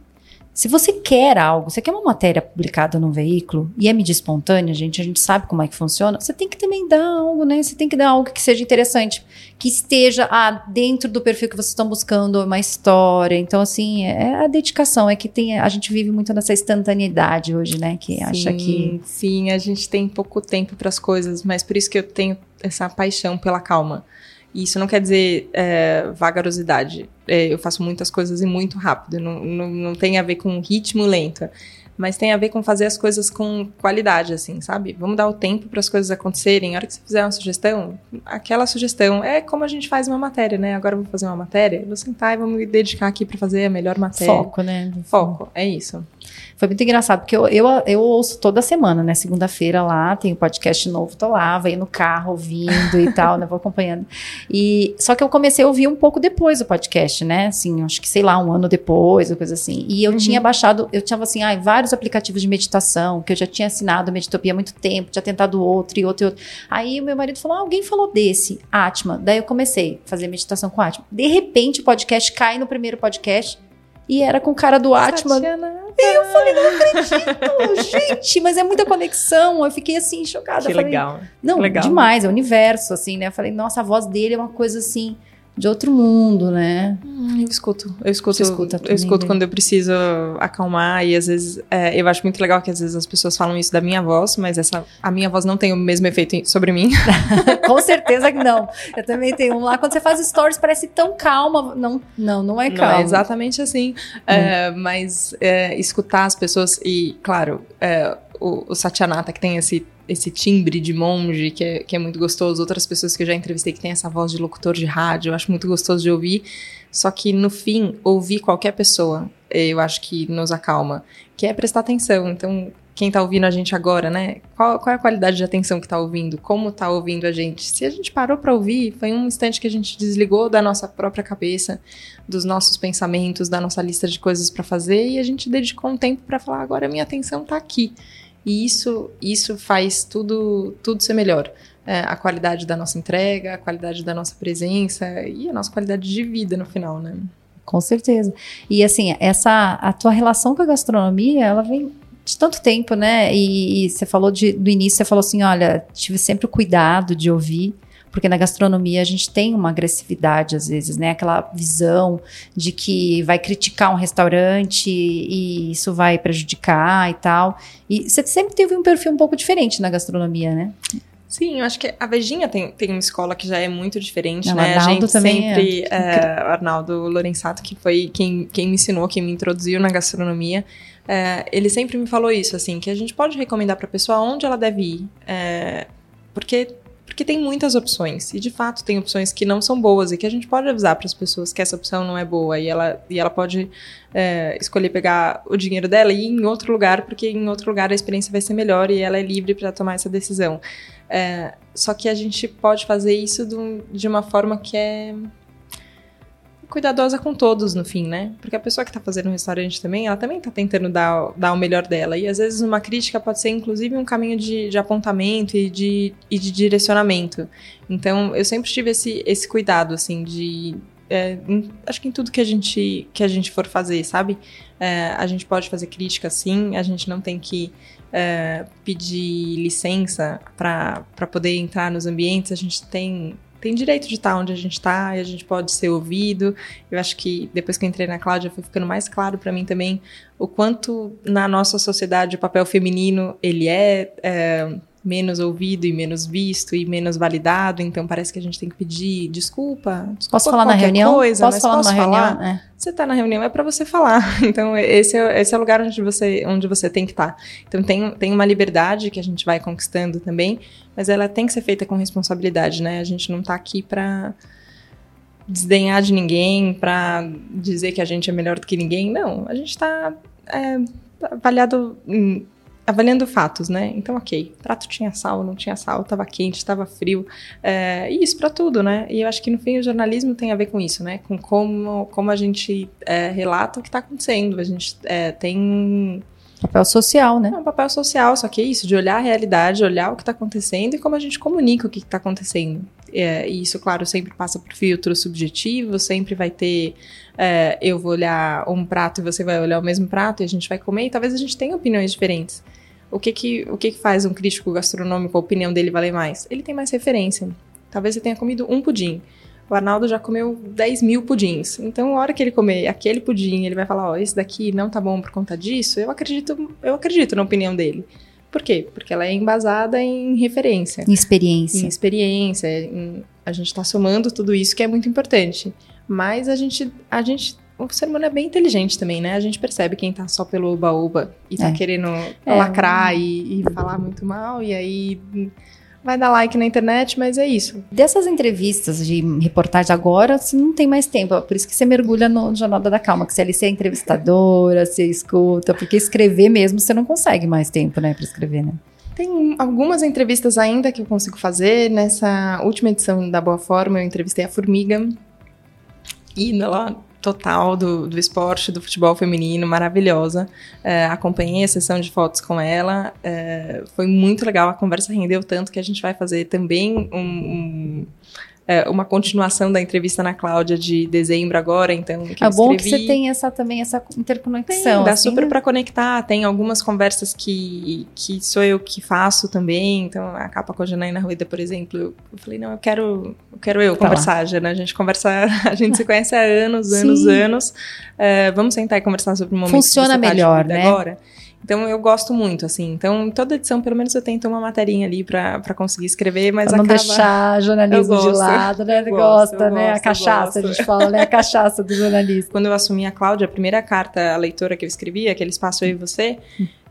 Se você quer algo, você quer uma matéria publicada num veículo e é mídia espontânea, gente, a gente sabe como é que funciona, você tem que também dar algo, né? Você tem que dar algo que seja interessante, que esteja ah, dentro do perfil que vocês estão buscando, uma história. Então, assim, é a dedicação, é que tem, a gente vive muito nessa instantaneidade hoje, né? Que sim, acha que. Sim, a gente tem pouco tempo para as coisas, mas por isso que eu tenho essa paixão pela calma. E isso não quer dizer é, vagarosidade. É, eu faço muitas coisas e muito rápido. Não, não, não tem a ver com ritmo lento mas tem a ver com fazer as coisas com qualidade, assim, sabe? Vamos dar o tempo para as coisas acontecerem. A hora que você fizer uma sugestão, aquela sugestão é como a gente faz uma matéria, né? Agora eu vou fazer uma matéria, vou sentar e vou me dedicar aqui para fazer a melhor matéria. Foco, né? Foco, é isso. Foi muito engraçado, porque eu, eu, eu ouço toda semana, né? Segunda-feira lá, tem um podcast novo, tô lá, vai no carro ouvindo e tal, né? Vou acompanhando. E, só que eu comecei a ouvir um pouco depois o podcast, né? Assim, acho que, sei lá, um ano depois, ou coisa assim. E eu uhum. tinha baixado, eu tinha assim, ah, vários aplicativos de meditação, que eu já tinha assinado Meditopia há muito tempo, tinha tentado outro e outro e outro. Aí o meu marido falou, ah, alguém falou desse, Atma. Daí eu comecei a fazer meditação com Atma. De repente o podcast cai no primeiro podcast e era com o cara do Atman. E eu falei, não acredito, gente, mas é muita conexão. Eu fiquei assim, chocada. Que falei, legal. Não, legal. demais, é o universo, assim, né? Eu falei, nossa, a voz dele é uma coisa assim de outro mundo, né? Hum, eu escuto, eu escuto, eu escuto né? quando eu preciso acalmar e às vezes é, eu acho muito legal que às vezes as pessoas falam isso da minha voz, mas essa a minha voz não tem o mesmo efeito sobre mim. Com certeza que não. Eu também tenho um lá quando você faz stories parece tão calma, não, não, não é calma. Não é exatamente assim, hum. é, mas é, escutar as pessoas e claro, é, o, o Satyanata que tem esse esse timbre de monge que é, que é muito gostoso. Outras pessoas que eu já entrevistei que tem essa voz de locutor de rádio, eu acho muito gostoso de ouvir. Só que no fim, ouvir qualquer pessoa, eu acho que nos acalma, que é prestar atenção. Então, quem está ouvindo a gente agora, né? Qual, qual, é a qualidade de atenção que está ouvindo? Como está ouvindo a gente? Se a gente parou para ouvir, foi um instante que a gente desligou da nossa própria cabeça, dos nossos pensamentos, da nossa lista de coisas para fazer e a gente dedicou um tempo para falar: agora minha atenção está aqui. E isso, isso faz tudo, tudo ser melhor. É, a qualidade da nossa entrega, a qualidade da nossa presença e a nossa qualidade de vida no final, né? Com certeza. E assim, essa a tua relação com a gastronomia, ela vem de tanto tempo, né? E, e você falou de, do início, você falou assim, olha, tive sempre o cuidado de ouvir porque na gastronomia a gente tem uma agressividade às vezes, né? Aquela visão de que vai criticar um restaurante e isso vai prejudicar e tal. E você sempre teve um perfil um pouco diferente na gastronomia, né? Sim, eu acho que a Vejinha tem, tem uma escola que já é muito diferente, Não, né? Arnaldo a gente sempre. É. É, Arnaldo Lorenzato, que foi quem, quem me ensinou, quem me introduziu na gastronomia. É, ele sempre me falou isso, assim, que a gente pode recomendar para a pessoa onde ela deve ir. É, porque porque tem muitas opções. E de fato tem opções que não são boas e que a gente pode avisar para as pessoas que essa opção não é boa. E ela, e ela pode é, escolher pegar o dinheiro dela e ir em outro lugar, porque em outro lugar a experiência vai ser melhor e ela é livre para tomar essa decisão. É, só que a gente pode fazer isso de uma forma que é cuidadosa com todos no fim, né? Porque a pessoa que tá fazendo um restaurante também, ela também tá tentando dar, dar o melhor dela. E às vezes uma crítica pode ser inclusive um caminho de, de apontamento e de, e de direcionamento. Então eu sempre tive esse, esse cuidado, assim, de. É, em, acho que em tudo que a gente, que a gente for fazer, sabe? É, a gente pode fazer crítica sim, a gente não tem que é, pedir licença para poder entrar nos ambientes, a gente tem tem direito de estar onde a gente está e a gente pode ser ouvido. Eu acho que depois que eu entrei na Cláudia foi ficando mais claro para mim também o quanto na nossa sociedade o papel feminino ele é, é menos ouvido e menos visto e menos validado, então parece que a gente tem que pedir desculpa, desculpa posso falar na reunião? Coisa, posso falar posso numa falar? reunião? É. Você está na reunião é para você falar, então esse é, esse é o lugar onde você, onde você tem que estar. Tá. Então tem, tem uma liberdade que a gente vai conquistando também, mas ela tem que ser feita com responsabilidade, né? A gente não está aqui para desdenhar de ninguém, para dizer que a gente é melhor do que ninguém, não. A gente está é, avaliado em, avaliando fatos, né? Então, ok, prato tinha sal, não tinha sal, estava quente, estava frio, é, e isso para tudo, né? E eu acho que no fim o jornalismo tem a ver com isso, né? Com como, como a gente é, relata o que está acontecendo. A gente é, tem Papel social, né? É um papel social, só que é isso, de olhar a realidade, olhar o que está acontecendo e como a gente comunica o que está acontecendo. É, e isso, claro, sempre passa por filtro subjetivo, sempre vai ter. É, eu vou olhar um prato e você vai olhar o mesmo prato e a gente vai comer, e talvez a gente tenha opiniões diferentes. O que que, o que, que faz um crítico gastronômico, a opinião dele valer mais? Ele tem mais referência. Talvez você tenha comido um pudim. O Arnaldo já comeu 10 mil pudins. Então, a hora que ele comer aquele pudim, ele vai falar: Ó, oh, esse daqui não tá bom por conta disso. Eu acredito, eu acredito na opinião dele. Por quê? Porque ela é embasada em referência. Em experiência. Em experiência. Em, a gente está somando tudo isso que é muito importante. Mas a gente, a gente o ser humano é bem inteligente também, né? A gente percebe quem tá só pelo oba-oba e tá é. querendo é, lacrar e, e, falar muito mal, e aí vai dar like na internet, mas é isso. Dessas entrevistas de reportagem agora, você não tem mais tempo. Por isso que você mergulha no Jornada da Calma, que você ali você é entrevistadora, você escuta, porque escrever mesmo você não consegue mais tempo, né, para escrever, né? Tem algumas entrevistas ainda que eu consigo fazer. Nessa última edição da Boa Forma, eu entrevistei a Formiga. E ela total do, do esporte, do futebol feminino, maravilhosa. É, acompanhei a sessão de fotos com ela, é, foi muito legal, a conversa rendeu tanto que a gente vai fazer também um, um é, uma continuação da entrevista na Cláudia de dezembro agora, então. Que é bom que você tem essa também essa interconexão. Tem, dá assim, super né? para conectar. Tem algumas conversas que, que sou eu que faço também. Então, a capa com a Janaína Rueda, por exemplo, eu, eu, falei, não, eu quero, eu quero eu tá conversar, lá. Jana. A gente conversa, a gente se conhece há anos, anos, Sim. anos. É, vamos sentar e conversar sobre o momento Funciona tá melhor, né? Agora. Então eu gosto muito, assim. Então, toda edição, pelo menos eu tento uma materinha ali para conseguir escrever, mas pra não acaba... deixar jornalismo de lado, né? Eu gosta, gosto, né? Gosto, a cachaça, a gente fala, né? A cachaça do jornalista. Quando eu assumi a Cláudia, a primeira carta, a leitora que eu escrevi, aquele espaço eu e você,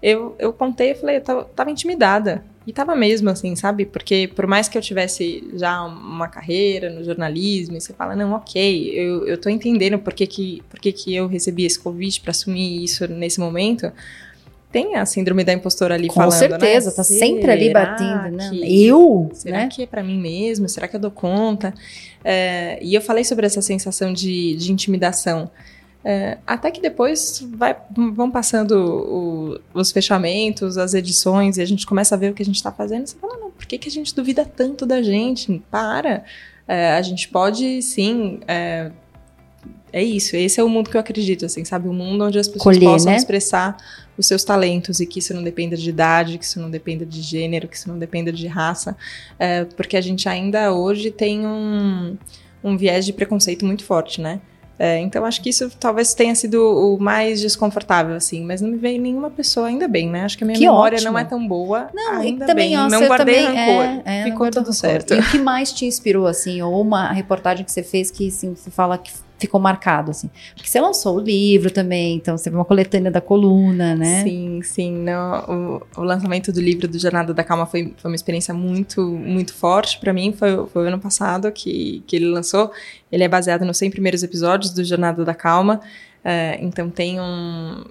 eu, eu contei e falei, eu tava, tava intimidada. E tava mesmo, assim, sabe? Porque por mais que eu tivesse já uma carreira no jornalismo, e você fala, não, ok, eu, eu tô entendendo por que, que, por que, que eu recebi esse convite para assumir isso nesse momento tem a síndrome da impostora ali Com falando, Com certeza, né? tá sempre ali batendo, né? Eu? Será né? que é para mim mesmo? Será que eu dou conta? É, e eu falei sobre essa sensação de, de intimidação. É, até que depois vai, vão passando o, os fechamentos, as edições, e a gente começa a ver o que a gente está fazendo. Você fala, não, por que, que a gente duvida tanto da gente? Para! É, a gente pode, sim, é, isso, esse é o mundo que eu acredito, assim, sabe? Um mundo onde as pessoas Colher, possam né? expressar os seus talentos e que isso não dependa de idade, que isso não dependa de gênero, que isso não dependa de raça, é, porque a gente ainda hoje tem um, um viés de preconceito muito forte, né? É, então acho que isso talvez tenha sido o mais desconfortável, assim, mas não me veio nenhuma pessoa, ainda bem, né? Acho que a minha que memória ótimo. não é tão boa. Não, ainda também, bem. Nossa, não guardei também, rancor. É, é, Ficou tudo certo. E o que mais te inspirou, assim, ou uma reportagem que você fez que assim, você fala que ficou marcado, assim. Porque você lançou o livro também, então você viu uma coletânea da coluna, né? Sim, sim. Não, o, o lançamento do livro do Jornada da Calma foi, foi uma experiência muito, muito forte para mim. Foi, foi o ano passado que, que ele lançou. Ele é baseado nos 100 primeiros episódios do Jornada da Calma. Uh, então tem um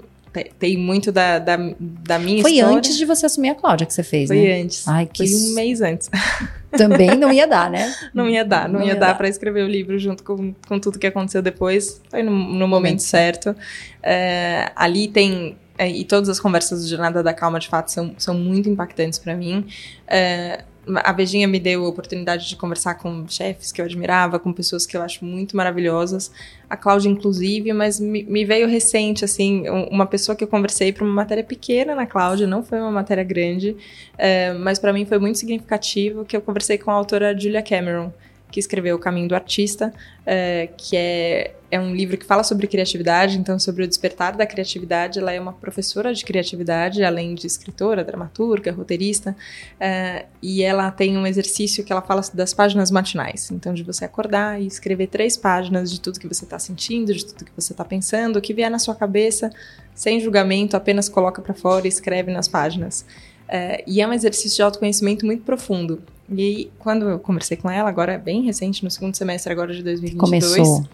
tem muito da, da, da minha Foi história. Foi antes de você assumir a Cláudia que você fez, Foi né? Foi antes. Ai, que Foi um mês antes. Também não ia dar, né? não ia dar, não, não ia, ia, dar, para escrever o livro junto com, com tudo que aconteceu depois. Foi no, no momento certo. É, ali tem é, e todas as conversas do Jornada da Calma, de fato, são, são muito impactantes para mim. É, a Beijinha me deu a oportunidade de conversar com chefes que eu admirava, com pessoas que eu acho muito maravilhosas, a Cláudia inclusive, mas me, me veio recente, assim, uma pessoa que eu conversei para uma matéria pequena na Cláudia, não foi uma matéria grande, é, mas para mim foi muito significativo que eu conversei com a autora Julia Cameron, que escreveu O Caminho do Artista, é, que é, é um livro que fala sobre criatividade, então sobre o despertar da criatividade. Ela é uma professora de criatividade, além de escritora, dramaturga, roteirista, é, e ela tem um exercício que ela fala das páginas matinais. Então, de você acordar e escrever três páginas de tudo que você está sentindo, de tudo que você está pensando, o que vier na sua cabeça, sem julgamento, apenas coloca para fora e escreve nas páginas. É, e é um exercício de autoconhecimento muito profundo. E aí, quando eu conversei com ela, agora é bem recente, no segundo semestre agora de 2022, Começou.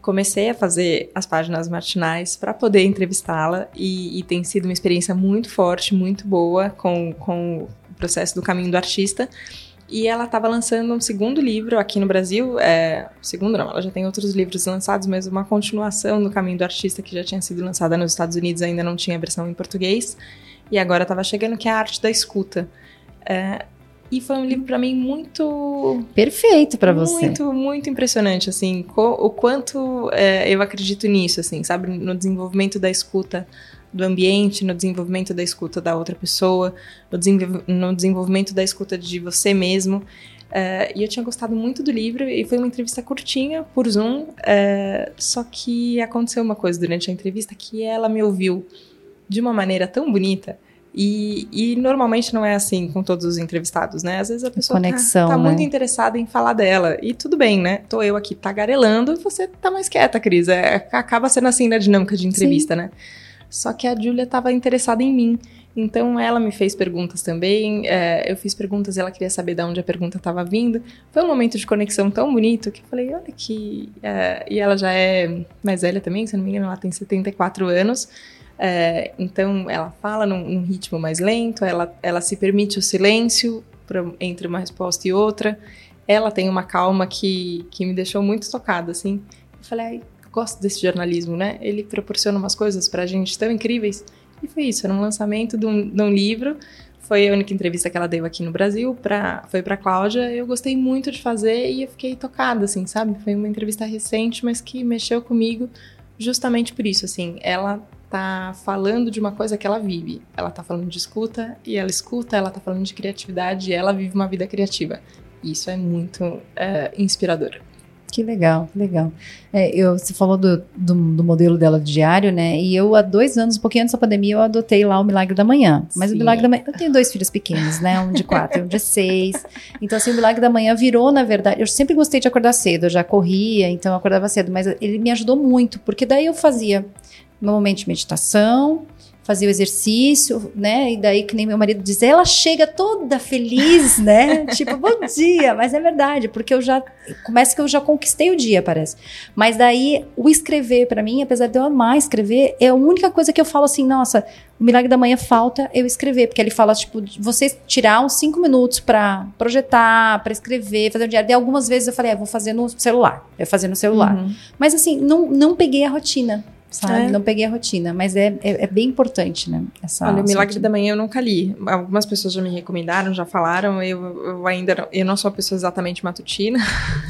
comecei a fazer as páginas matinais para poder entrevistá-la e, e, tem sido uma experiência muito forte, muito boa com, com o processo do caminho do artista. E ela estava lançando um segundo livro aqui no Brasil. É, segundo não, ela já tem outros livros lançados, mas uma continuação do Caminho do Artista que já tinha sido lançada nos Estados Unidos, ainda não tinha versão em português. E agora estava chegando, que é a arte da escuta. É, E foi um livro para mim muito perfeito para você. Muito, muito impressionante, assim, o quanto é, eu acredito nisso, assim, sabe, no desenvolvimento da escuta do ambiente, no desenvolvimento da escuta da outra pessoa, no, desenvol no desenvolvimento da escuta de você mesmo. É, e eu tinha gostado muito do livro e foi uma entrevista curtinha por Zoom. É, só que aconteceu uma coisa durante a entrevista que ela me ouviu de uma maneira tão bonita e, e, normalmente não é assim com todos os entrevistados, né? Às vezes a pessoa tá, Conexão, tá, tá né? muito interessada em falar dela. E tudo bem, né? Tô eu aqui tagarelando e você tá mais quieta, Cris. É, acaba sendo assim na dinâmica de entrevista, Sim. né? Só que a Júlia estava interessada em mim. Então ela me fez perguntas também. É, eu fiz perguntas e ela queria saber de onde a pergunta estava vindo. Foi um momento de conexão tão bonito que eu falei, olha que. É, e ela já é mais velha também, se não me engano, ela tem 74 anos. É, então ela fala num, num, ritmo mais lento, ela, ela se permite o silêncio pra, entre uma resposta e outra. Ela tem uma calma que, que me deixou muito tocada, assim. Eu falei, ai, gosto desse jornalismo, né? Ele proporciona umas coisas pra gente tão incríveis. E foi isso, era um lançamento de um, de um livro. Foi a única entrevista que ela deu aqui no Brasil, pra, foi pra Cláudia. Eu gostei muito de fazer e eu fiquei tocada, assim, sabe? Foi uma entrevista recente, mas que mexeu comigo justamente por isso, assim. Ela tá falando de uma coisa que ela vive. Ela tá falando de escuta e ela escuta, ela tá falando de criatividade e ela vive uma vida criativa. Isso é muito é, inspirador. Que legal, que legal. É, eu, você falou do, do, do, modelo dela de diário, né? E eu, há dois anos, um pouquinho antes da pandemia, eu adotei lá o Milagre da Manhã. Mas Sim. o Milagre da Manhã. Eu tenho dois filhos pequenos, né? Um de quatro e um de seis. Então, assim, o Milagre da Manhã virou, na verdade. Eu sempre gostei de acordar cedo, eu já corria, então eu acordava cedo, mas ele me ajudou muito, porque daí eu fazia de meditação, fazia o exercício, né? E daí, que nem meu marido diz, ela chega toda feliz, né? tipo, bom dia, mas é verdade, porque eu já. Começa que eu já conquistei o dia, parece. Mas daí, o escrever, para mim, apesar de eu amar escrever, é a única coisa que eu falo assim, nossa, o milagre da manhã falta eu escrever, porque ele fala, tipo, você tirar uns cinco minutos para projetar, para escrever, fazer um diário. E algumas vezes eu falei, ah, vou fazer no celular. Eu fazer no celular. Uhum. Mas assim, não, não peguei a rotina sabe? É. Não peguei a rotina, mas é, é, é, bem importante, né? Essa, Olha, o Milagre rotina. da Manhã eu nunca li. Algumas pessoas já me recomendaram, já falaram. Eu, eu ainda eu não sou uma pessoa exatamente matutina.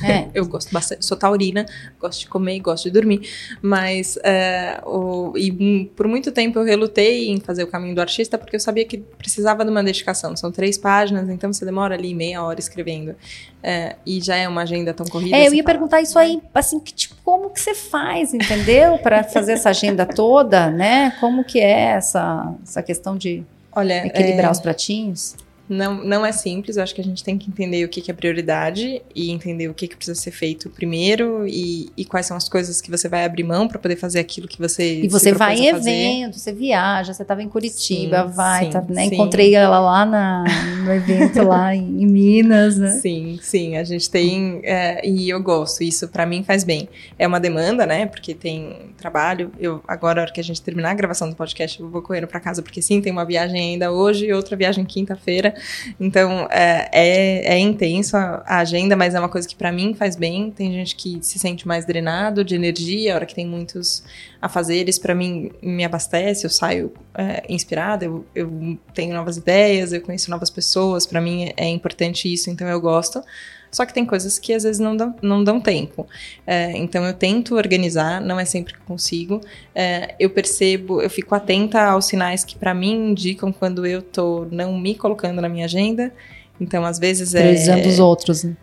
É. eu gosto bastante, sou taurina, gosto de comer, gosto de dormir. Mas é, o, e por muito tempo eu relutei em fazer o caminho do artista porque eu sabia que precisava de uma dedicação. São três páginas, então você demora ali meia hora escrevendo. É, e já é uma agenda tão corrida. É, eu ia fala, perguntar isso aí, assim, que, tipo, como que você faz, entendeu? Para fazer essa agenda toda, né? Como que é essa, essa questão de Olha, equilibrar é... os pratinhos? Não, não é simples. Eu acho que a gente tem que entender o que, que é prioridade e entender o que, que precisa ser feito primeiro e, e quais são as coisas que você vai abrir mão para poder fazer aquilo que você E você vai em evento, você viaja, você estava em Curitiba, sim, vai, sim, tá, né? Encontrei ela lá na, no evento lá em, em, Minas, né? Sim, sim. A gente tem é, e eu gosto. Isso para mim faz bem. É uma demanda, né? Porque tem trabalho. Eu agora, na hora que a gente terminar a gravação do podcast, eu vou correndo para casa porque sim, tem uma viagem ainda hoje e outra viagem quinta-feira. Então, é, é, é intenso a, a, agenda, mas é uma coisa que para mim faz bem. Tem gente que se sente mais drenado de energia, a hora que tem muitos afazeres, para mim me abastece, eu saio é, inspirada, eu, eu tenho novas ideias, eu conheço novas pessoas, para mim é importante isso, então eu gosto. Só que tem coisas que às vezes não dão, não dão tempo. É, então eu tento organizar, não é sempre que consigo. É, eu percebo, eu fico atenta aos sinais que para mim indicam quando eu tô não me colocando na minha agenda. Então às vezes é. Precisando dos outros, né?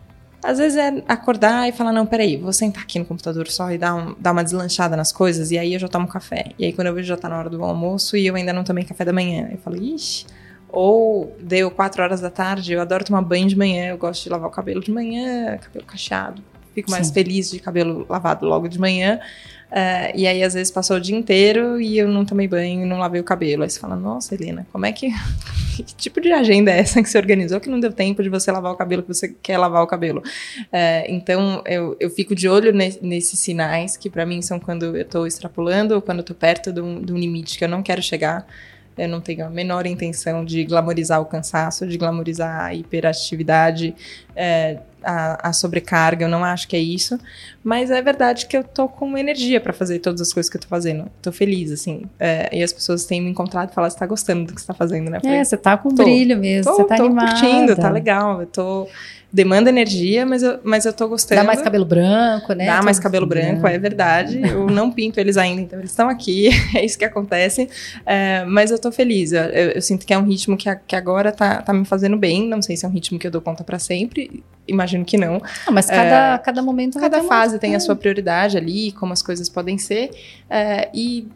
Às vezes é acordar e falar, não, peraí, vou sentar aqui no computador só e dar, um, dar uma deslanchada nas coisas, e aí eu já tomo café. E aí quando eu vejo já tá na hora do almoço e eu ainda não tomei café da manhã. Eu falo, ixi, ou deu quatro horas da tarde, eu adoro tomar banho de manhã, eu gosto de lavar o cabelo de manhã, cabelo cacheado. Fico mais Sim. feliz de cabelo lavado logo de manhã. Uh, e aí, às vezes, passou o dia inteiro e eu não tomei banho e não lavei o cabelo. Aí você fala, nossa, Helena, como é que. que tipo de agenda é essa que você organizou que não deu tempo de você lavar o cabelo que você quer lavar o cabelo? Uh, então, eu, eu fico de olho ne nesses sinais que, para mim, são quando eu estou extrapolando ou quando eu estou perto de um, de um limite que eu não quero chegar. Eu não tenho a menor intenção de glamorizar o cansaço, de glamorizar a hiperatividade. É, a, a, sobrecarga, eu não acho que é isso. Mas é verdade que eu tô com energia para fazer todas as coisas que eu tô fazendo. Tô feliz, assim. É, e as pessoas têm me encontrado e falam, você tá gostando do que você tá fazendo, né? Falei, é, você tá com tô, brilho mesmo, tô, você tá tô animada. curtindo, tá legal. Eu tô demanda energia, mas eu, mas eu tô gostando. Dá mais cabelo branco, né? Dá mais cabelo branco, branco, é verdade. Eu não pinto eles ainda, então eles estão aqui, é isso que acontece. É, mas eu tô feliz. Eu, eu, sinto que é um ritmo que, que agora tá, tá me fazendo bem. Não sei se é um ritmo que eu dou conta para sempre. Imagino que não. Mas cada, é, cada momento. Cada fase tem a sua prioridade ali, como as coisas podem ser. É, e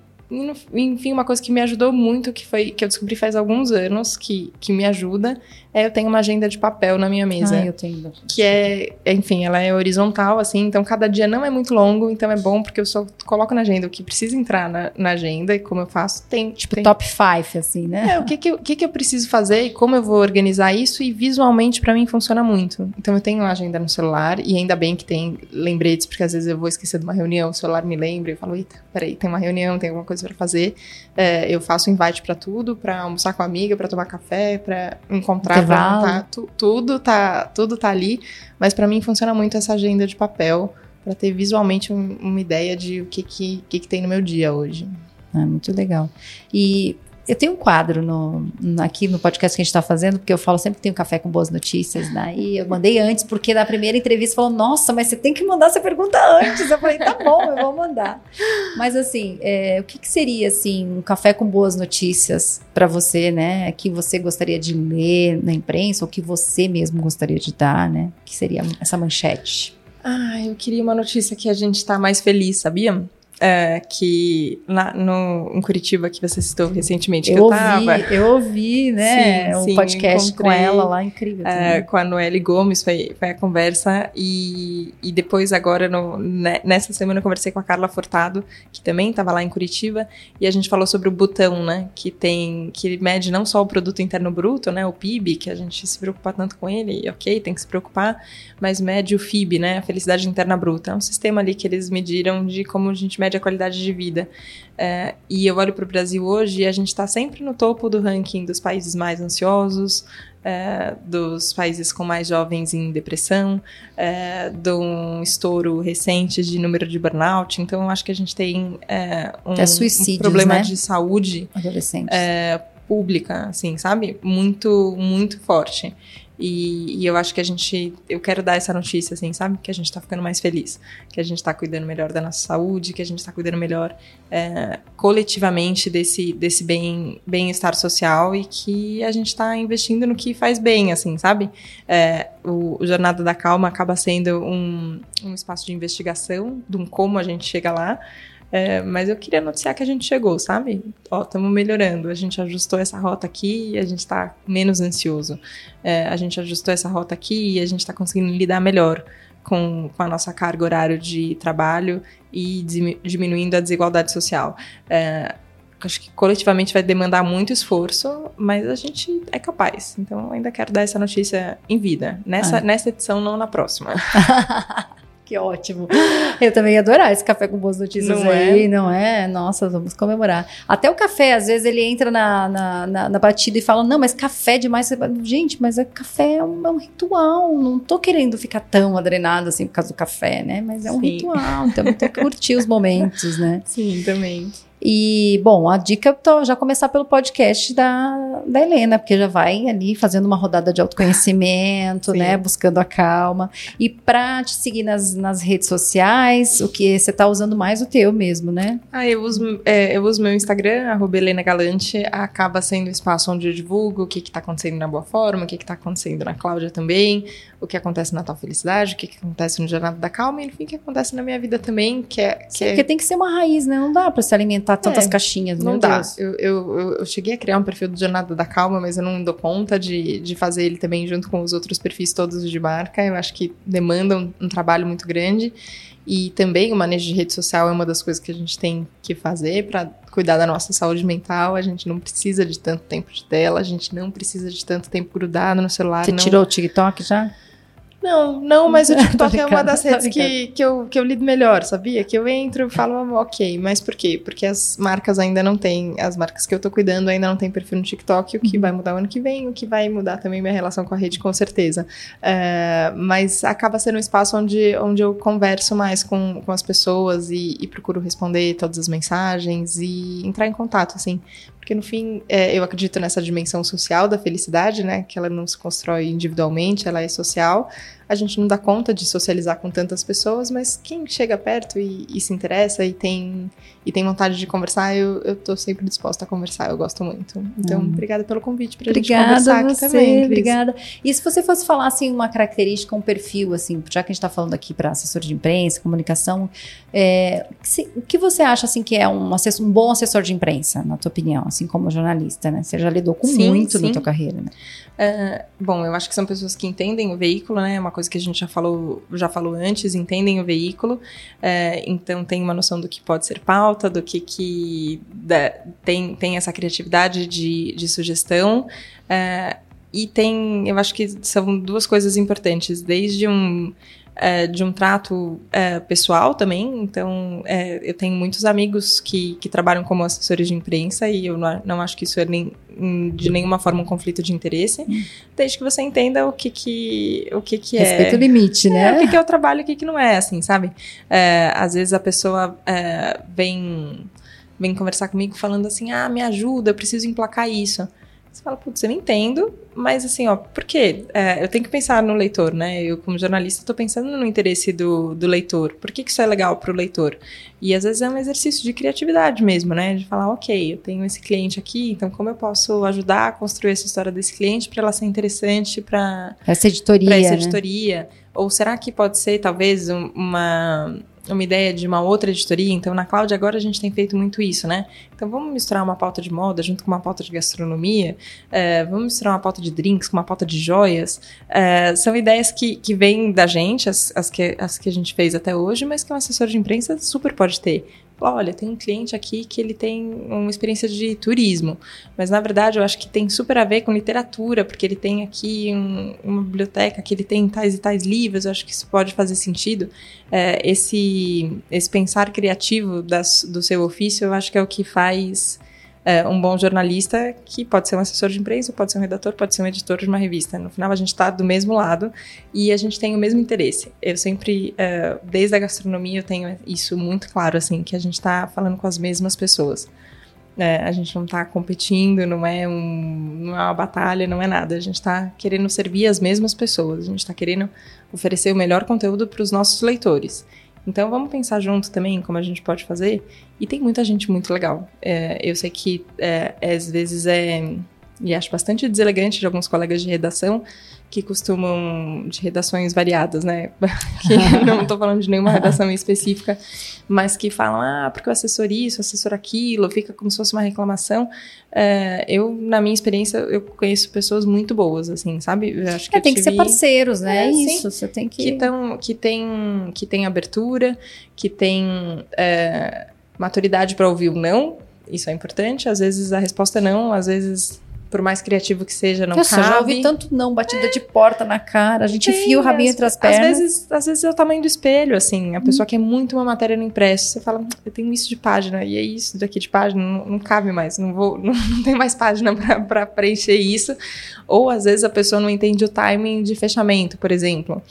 enfim, uma coisa que me ajudou muito, que foi que eu descobri faz alguns anos, que, que me ajuda, é eu tenho uma agenda de papel na minha mesa. Ah, eu tenho. Que é, enfim, ela é horizontal, assim, então cada dia não é muito longo, então é bom porque eu só coloco na agenda o que precisa entrar na, na agenda e como eu faço, tem. Tipo, tem, top 5, assim, né? É, o que que, eu, o que que eu preciso fazer e como eu vou organizar isso e visualmente para mim funciona muito. Então eu tenho uma agenda no celular e ainda bem que tem lembretes, porque às vezes eu vou esquecer de uma reunião, o celular me lembra e eu falo, eita, peraí, tem uma reunião, tem alguma coisa para fazer. É, eu faço invite para tudo, para almoçar com a amiga, para tomar café, para encontrar, pra montar, tu, tudo tá tudo tá ali. Mas para mim funciona muito essa agenda de papel para ter visualmente um, uma ideia de o que que, que que tem no meu dia hoje. Ah, muito legal. E eu tenho um quadro no, aqui no podcast que a gente está fazendo, porque eu falo sempre que um café com boas notícias? E eu mandei antes, porque na primeira entrevista falou: Nossa, mas você tem que mandar essa pergunta antes. Eu falei: Tá bom, eu vou mandar. Mas assim, é, o que, que, seria assim um café com boas notícias para você, né? Que você gostaria de ler na imprensa ou que você mesmo gostaria de dar, né? Que seria essa manchete? Ah, eu queria uma notícia que a gente está mais feliz, sabia? É, que lá no, em Curitiba, que você citou recentemente, eu que eu. Eu ouvi, né? Sim, um sim, podcast com ela lá, incrível. É, com a Noelle Gomes, foi, foi a conversa. E, e depois, agora, no, né, nessa semana, eu conversei com a Carla Furtado, que também estava lá em Curitiba, e a gente falou sobre o botão, né? Que tem. que mede não só o produto interno bruto, né? O PIB, que a gente se preocupa tanto com ele, e ok, tem que se preocupar, mas mede o FIB, né? A felicidade interna bruta. É um sistema ali que eles mediram de como a gente mede mede a qualidade de vida. É, e eu olho para o Brasil hoje e a gente está sempre no topo do ranking dos países mais ansiosos, é, dos países com mais jovens em depressão, é, de um estouro recente de número de burnout. Então, eu acho que a gente tem é, um, um, problema né? de saúde é, pública, assim, sabe? Muito, muito forte. E, e, eu acho que a gente. Eu quero dar essa notícia, assim, sabe? Que a gente tá ficando mais feliz. Que a gente tá cuidando melhor da nossa saúde, que a gente tá cuidando melhor é, coletivamente desse, desse bem, bem-estar social e que a gente tá investindo no que faz bem, assim, sabe? É, o, o, Jornada da Calma acaba sendo um, um espaço de investigação de um como a gente chega lá. É, mas eu queria noticiar que a gente chegou, sabe? Ó, estamos melhorando. A gente ajustou essa rota aqui e a gente está menos ansioso. É, a gente ajustou essa rota aqui e a gente está conseguindo lidar melhor com, com, a nossa carga horária de trabalho e diminuindo a desigualdade social. É, acho que coletivamente vai demandar muito esforço, mas a gente é capaz. Então, ainda quero dar essa notícia em vida. Nessa, ah. nessa edição, não na próxima. Que ótimo. Eu também ia adorar esse café com boas notícias não aí, é? não é? Nossa, vamos comemorar. Até o café, às vezes ele entra na, na, na, na batida e fala: Não, mas café demais. Gente, mas é café é um, é um, ritual. Não tô querendo ficar tão adrenado assim por causa do café, né? Mas é um Sim. ritual. Então tem que curtir os momentos, né? Sim, também. E, bom, a dica é já começar pelo podcast da, da Helena, porque já vai ali fazendo uma rodada de autoconhecimento, né? Buscando a calma. E para te seguir nas, nas redes sociais, o que você tá usando mais o teu mesmo, né? Ah, eu uso, é, eu uso meu Instagram, arroba Helena Galante, acaba sendo o espaço onde eu divulgo o que está acontecendo na Boa Forma, o que está acontecendo na Cláudia também, o que acontece na Tal Felicidade, o que, que acontece no Jornada da Calma, e enfim, o que acontece na minha vida também, que é... Que Sim, é... Porque tem que ser uma raiz, né? Não dá para se alimentar tantas é, caixinhas, não dá. Eu, eu, eu, cheguei a criar um perfil do Jornada da Calma, mas eu não dou conta de, de fazer ele também junto com os outros perfis todos de marca. Eu acho que demanda um, um trabalho muito grande. E também o manejo de rede social é uma das coisas que a gente tem que fazer para cuidar da nossa saúde mental. A gente não precisa de tanto tempo de tela, a gente não precisa de tanto tempo grudado no celular. Você não... tirou o TikTok já? Não, não, mas o TikTok é uma das redes que, que, eu, que eu lido melhor, sabia? Que eu entro e falo, ok, mas por quê? Porque as marcas ainda não têm, as marcas que eu tô cuidando ainda não têm perfil no TikTok, o que uhum. vai mudar o ano que vem, o que vai mudar também minha relação com a rede, com certeza. Uh, mas acaba sendo um espaço onde, onde eu converso mais com, com as pessoas e, e procuro responder todas as mensagens e entrar em contato, assim. Porque no fim, é, eu acredito nessa dimensão social da felicidade, né? Que ela não se constrói individualmente, ela é social. A gente não dá conta de socializar com tantas pessoas, mas quem chega perto e, e se interessa e tem, e tem vontade de conversar, eu, eu tô sempre disposta a conversar, eu gosto muito. Então, hum. obrigada pelo convite pra obrigada gente conversar você, aqui também. Cris. Obrigada. E se você fosse falar assim, uma característica, um perfil, assim, já que a gente tá falando aqui para assessor de imprensa, comunicação, é, o que você acha assim que é um, assessor, um bom assessor de imprensa, na tua opinião? assim como jornalista, né? Você já lidou com sim, muito sim. na tua carreira, né? Uh, bom, eu acho que são pessoas que entendem o veículo, né? É uma coisa que a gente já falou, já falou antes, entendem o veículo, uh, então tem uma noção do que pode ser pauta, do que, que da, tem, tem essa criatividade de, de sugestão. Uh, e tem, eu acho que são duas coisas importantes, desde um é, de um trato é, pessoal também. Então, é, eu tenho muitos amigos que, que trabalham como assessores de imprensa e eu não, não acho que isso é nem, de nenhuma forma um conflito de interesse, hum. desde que você entenda o que que, o que, que é. Respeito o limite, né? É, o que, que é o trabalho e o que, que não é, assim, sabe? É, às vezes a pessoa é, vem, vem conversar comigo falando assim: ah, me ajuda, eu preciso emplacar isso. Você fala, putz, eu não entendo, mas assim, ó, por quê? É, eu tenho que pensar no leitor, né? Eu, como jornalista, estou pensando no interesse do, do leitor. Por que, que isso é legal para o leitor? E às vezes é um exercício de criatividade mesmo, né? De falar, ok, eu tenho esse cliente aqui, então como eu posso ajudar a construir essa história desse cliente para ela ser interessante para essa editoria? Para essa né? editoria. Ou será que pode ser, talvez, uma uma ideia de uma outra editoria. Então, na Cláudia, agora a gente tem feito muito isso, né? Então, vamos misturar uma pauta de moda junto com uma pauta de gastronomia, é, vamos misturar uma pauta de drinks com uma pauta de joias. É, são ideias que, que vêm da gente, as, as, que, as que a gente fez até hoje, mas que um assessor de imprensa super pode ter olha, tem um cliente aqui que ele tem uma experiência de turismo, mas na verdade eu acho que tem super a ver com literatura, porque ele tem aqui um, uma biblioteca que ele tem tais e tais livros, eu acho que isso pode fazer sentido. É, esse, esse pensar criativo das, do seu ofício, eu acho que é o que faz é, um bom jornalista, que pode ser um assessor de imprensa, pode ser um redator, pode ser um editor de uma revista. No final, a gente está do mesmo lado e a gente tem o mesmo interesse. Eu sempre, é, desde a gastronomia, eu tenho isso muito claro, assim, que a gente está falando com as mesmas pessoas. É, a gente não está competindo, não é, um, não é uma batalha, não é nada. A gente está querendo servir as mesmas pessoas, a gente está querendo oferecer o melhor conteúdo para os nossos leitores. Então vamos pensar junto também como a gente pode fazer. E tem muita gente muito legal. É, eu sei que é, às vezes é. E acho bastante deselegante de alguns colegas de redação que costumam. de redações variadas, né? que não estou falando de nenhuma redação específica, mas que falam, ah, porque o assessor isso, o assessor aquilo, fica como se fosse uma reclamação. É, eu, na minha experiência, eu conheço pessoas muito boas, assim, sabe? Eu acho que é, tem tive... que ser parceiros, né? É, isso, sim, você tem que. Que, tão, que, tem, que tem abertura, que tem é, maturidade para ouvir o não. Isso é importante. Às vezes a resposta é não, às vezes por mais criativo que seja, não Nossa, cabe. já ouvi tanto não, batida é. de porta na cara, a gente Sim, enfia o rabinho entre as pernas. Às vezes, às vezes é o tamanho do espelho, assim, a pessoa hum. quer muito uma matéria no impresso, você fala, eu tenho isso de página, e é isso daqui de página, não, não cabe mais, não vou, não, não tem mais página para preencher isso. Ou às vezes a pessoa não entende o timing de fechamento, por exemplo.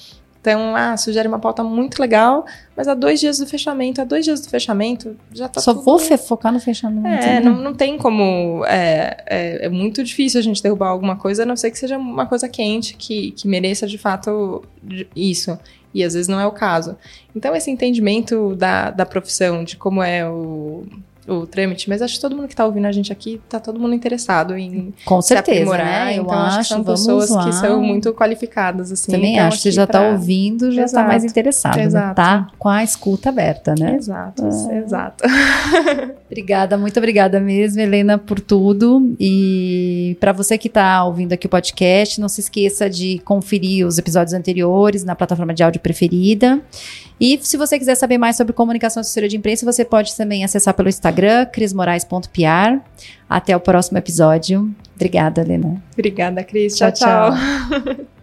Então, ah, sugere uma pauta muito legal, mas há dois dias do fechamento, há dois dias do fechamento, já tá Só tudo... vou focar no fechamento. É, né? não, não tem como... É, é, é, muito difícil a gente derrubar alguma coisa, a não ser que seja uma coisa quente, que, que mereça de fato isso. E às vezes não é o caso. Então, esse entendimento da, da profissão, de como é o o trâmite, mas acho que todo mundo que está ouvindo a gente aqui, está todo mundo interessado em Com certeza, se aprimorar. Né? Eu então, acho, que são pessoas lá. que são muito qualificadas, assim. Também então, acho, você já está pra... ouvindo, já está mais interessado, né? exato. Né? tá com a escuta aberta, né? Exato, ah. exato. obrigada, muito obrigada mesmo, Helena, por tudo. E para você que está ouvindo aqui o podcast, não se esqueça de conferir os episódios anteriores na plataforma de áudio preferida. E se você quiser saber mais sobre comunicação assessoria de imprensa, você pode também acessar pelo Instagram, crismorais.pr. Até o próximo episódio. Obrigada, Helena. Obrigada, Cris. tchau. tchau. tchau.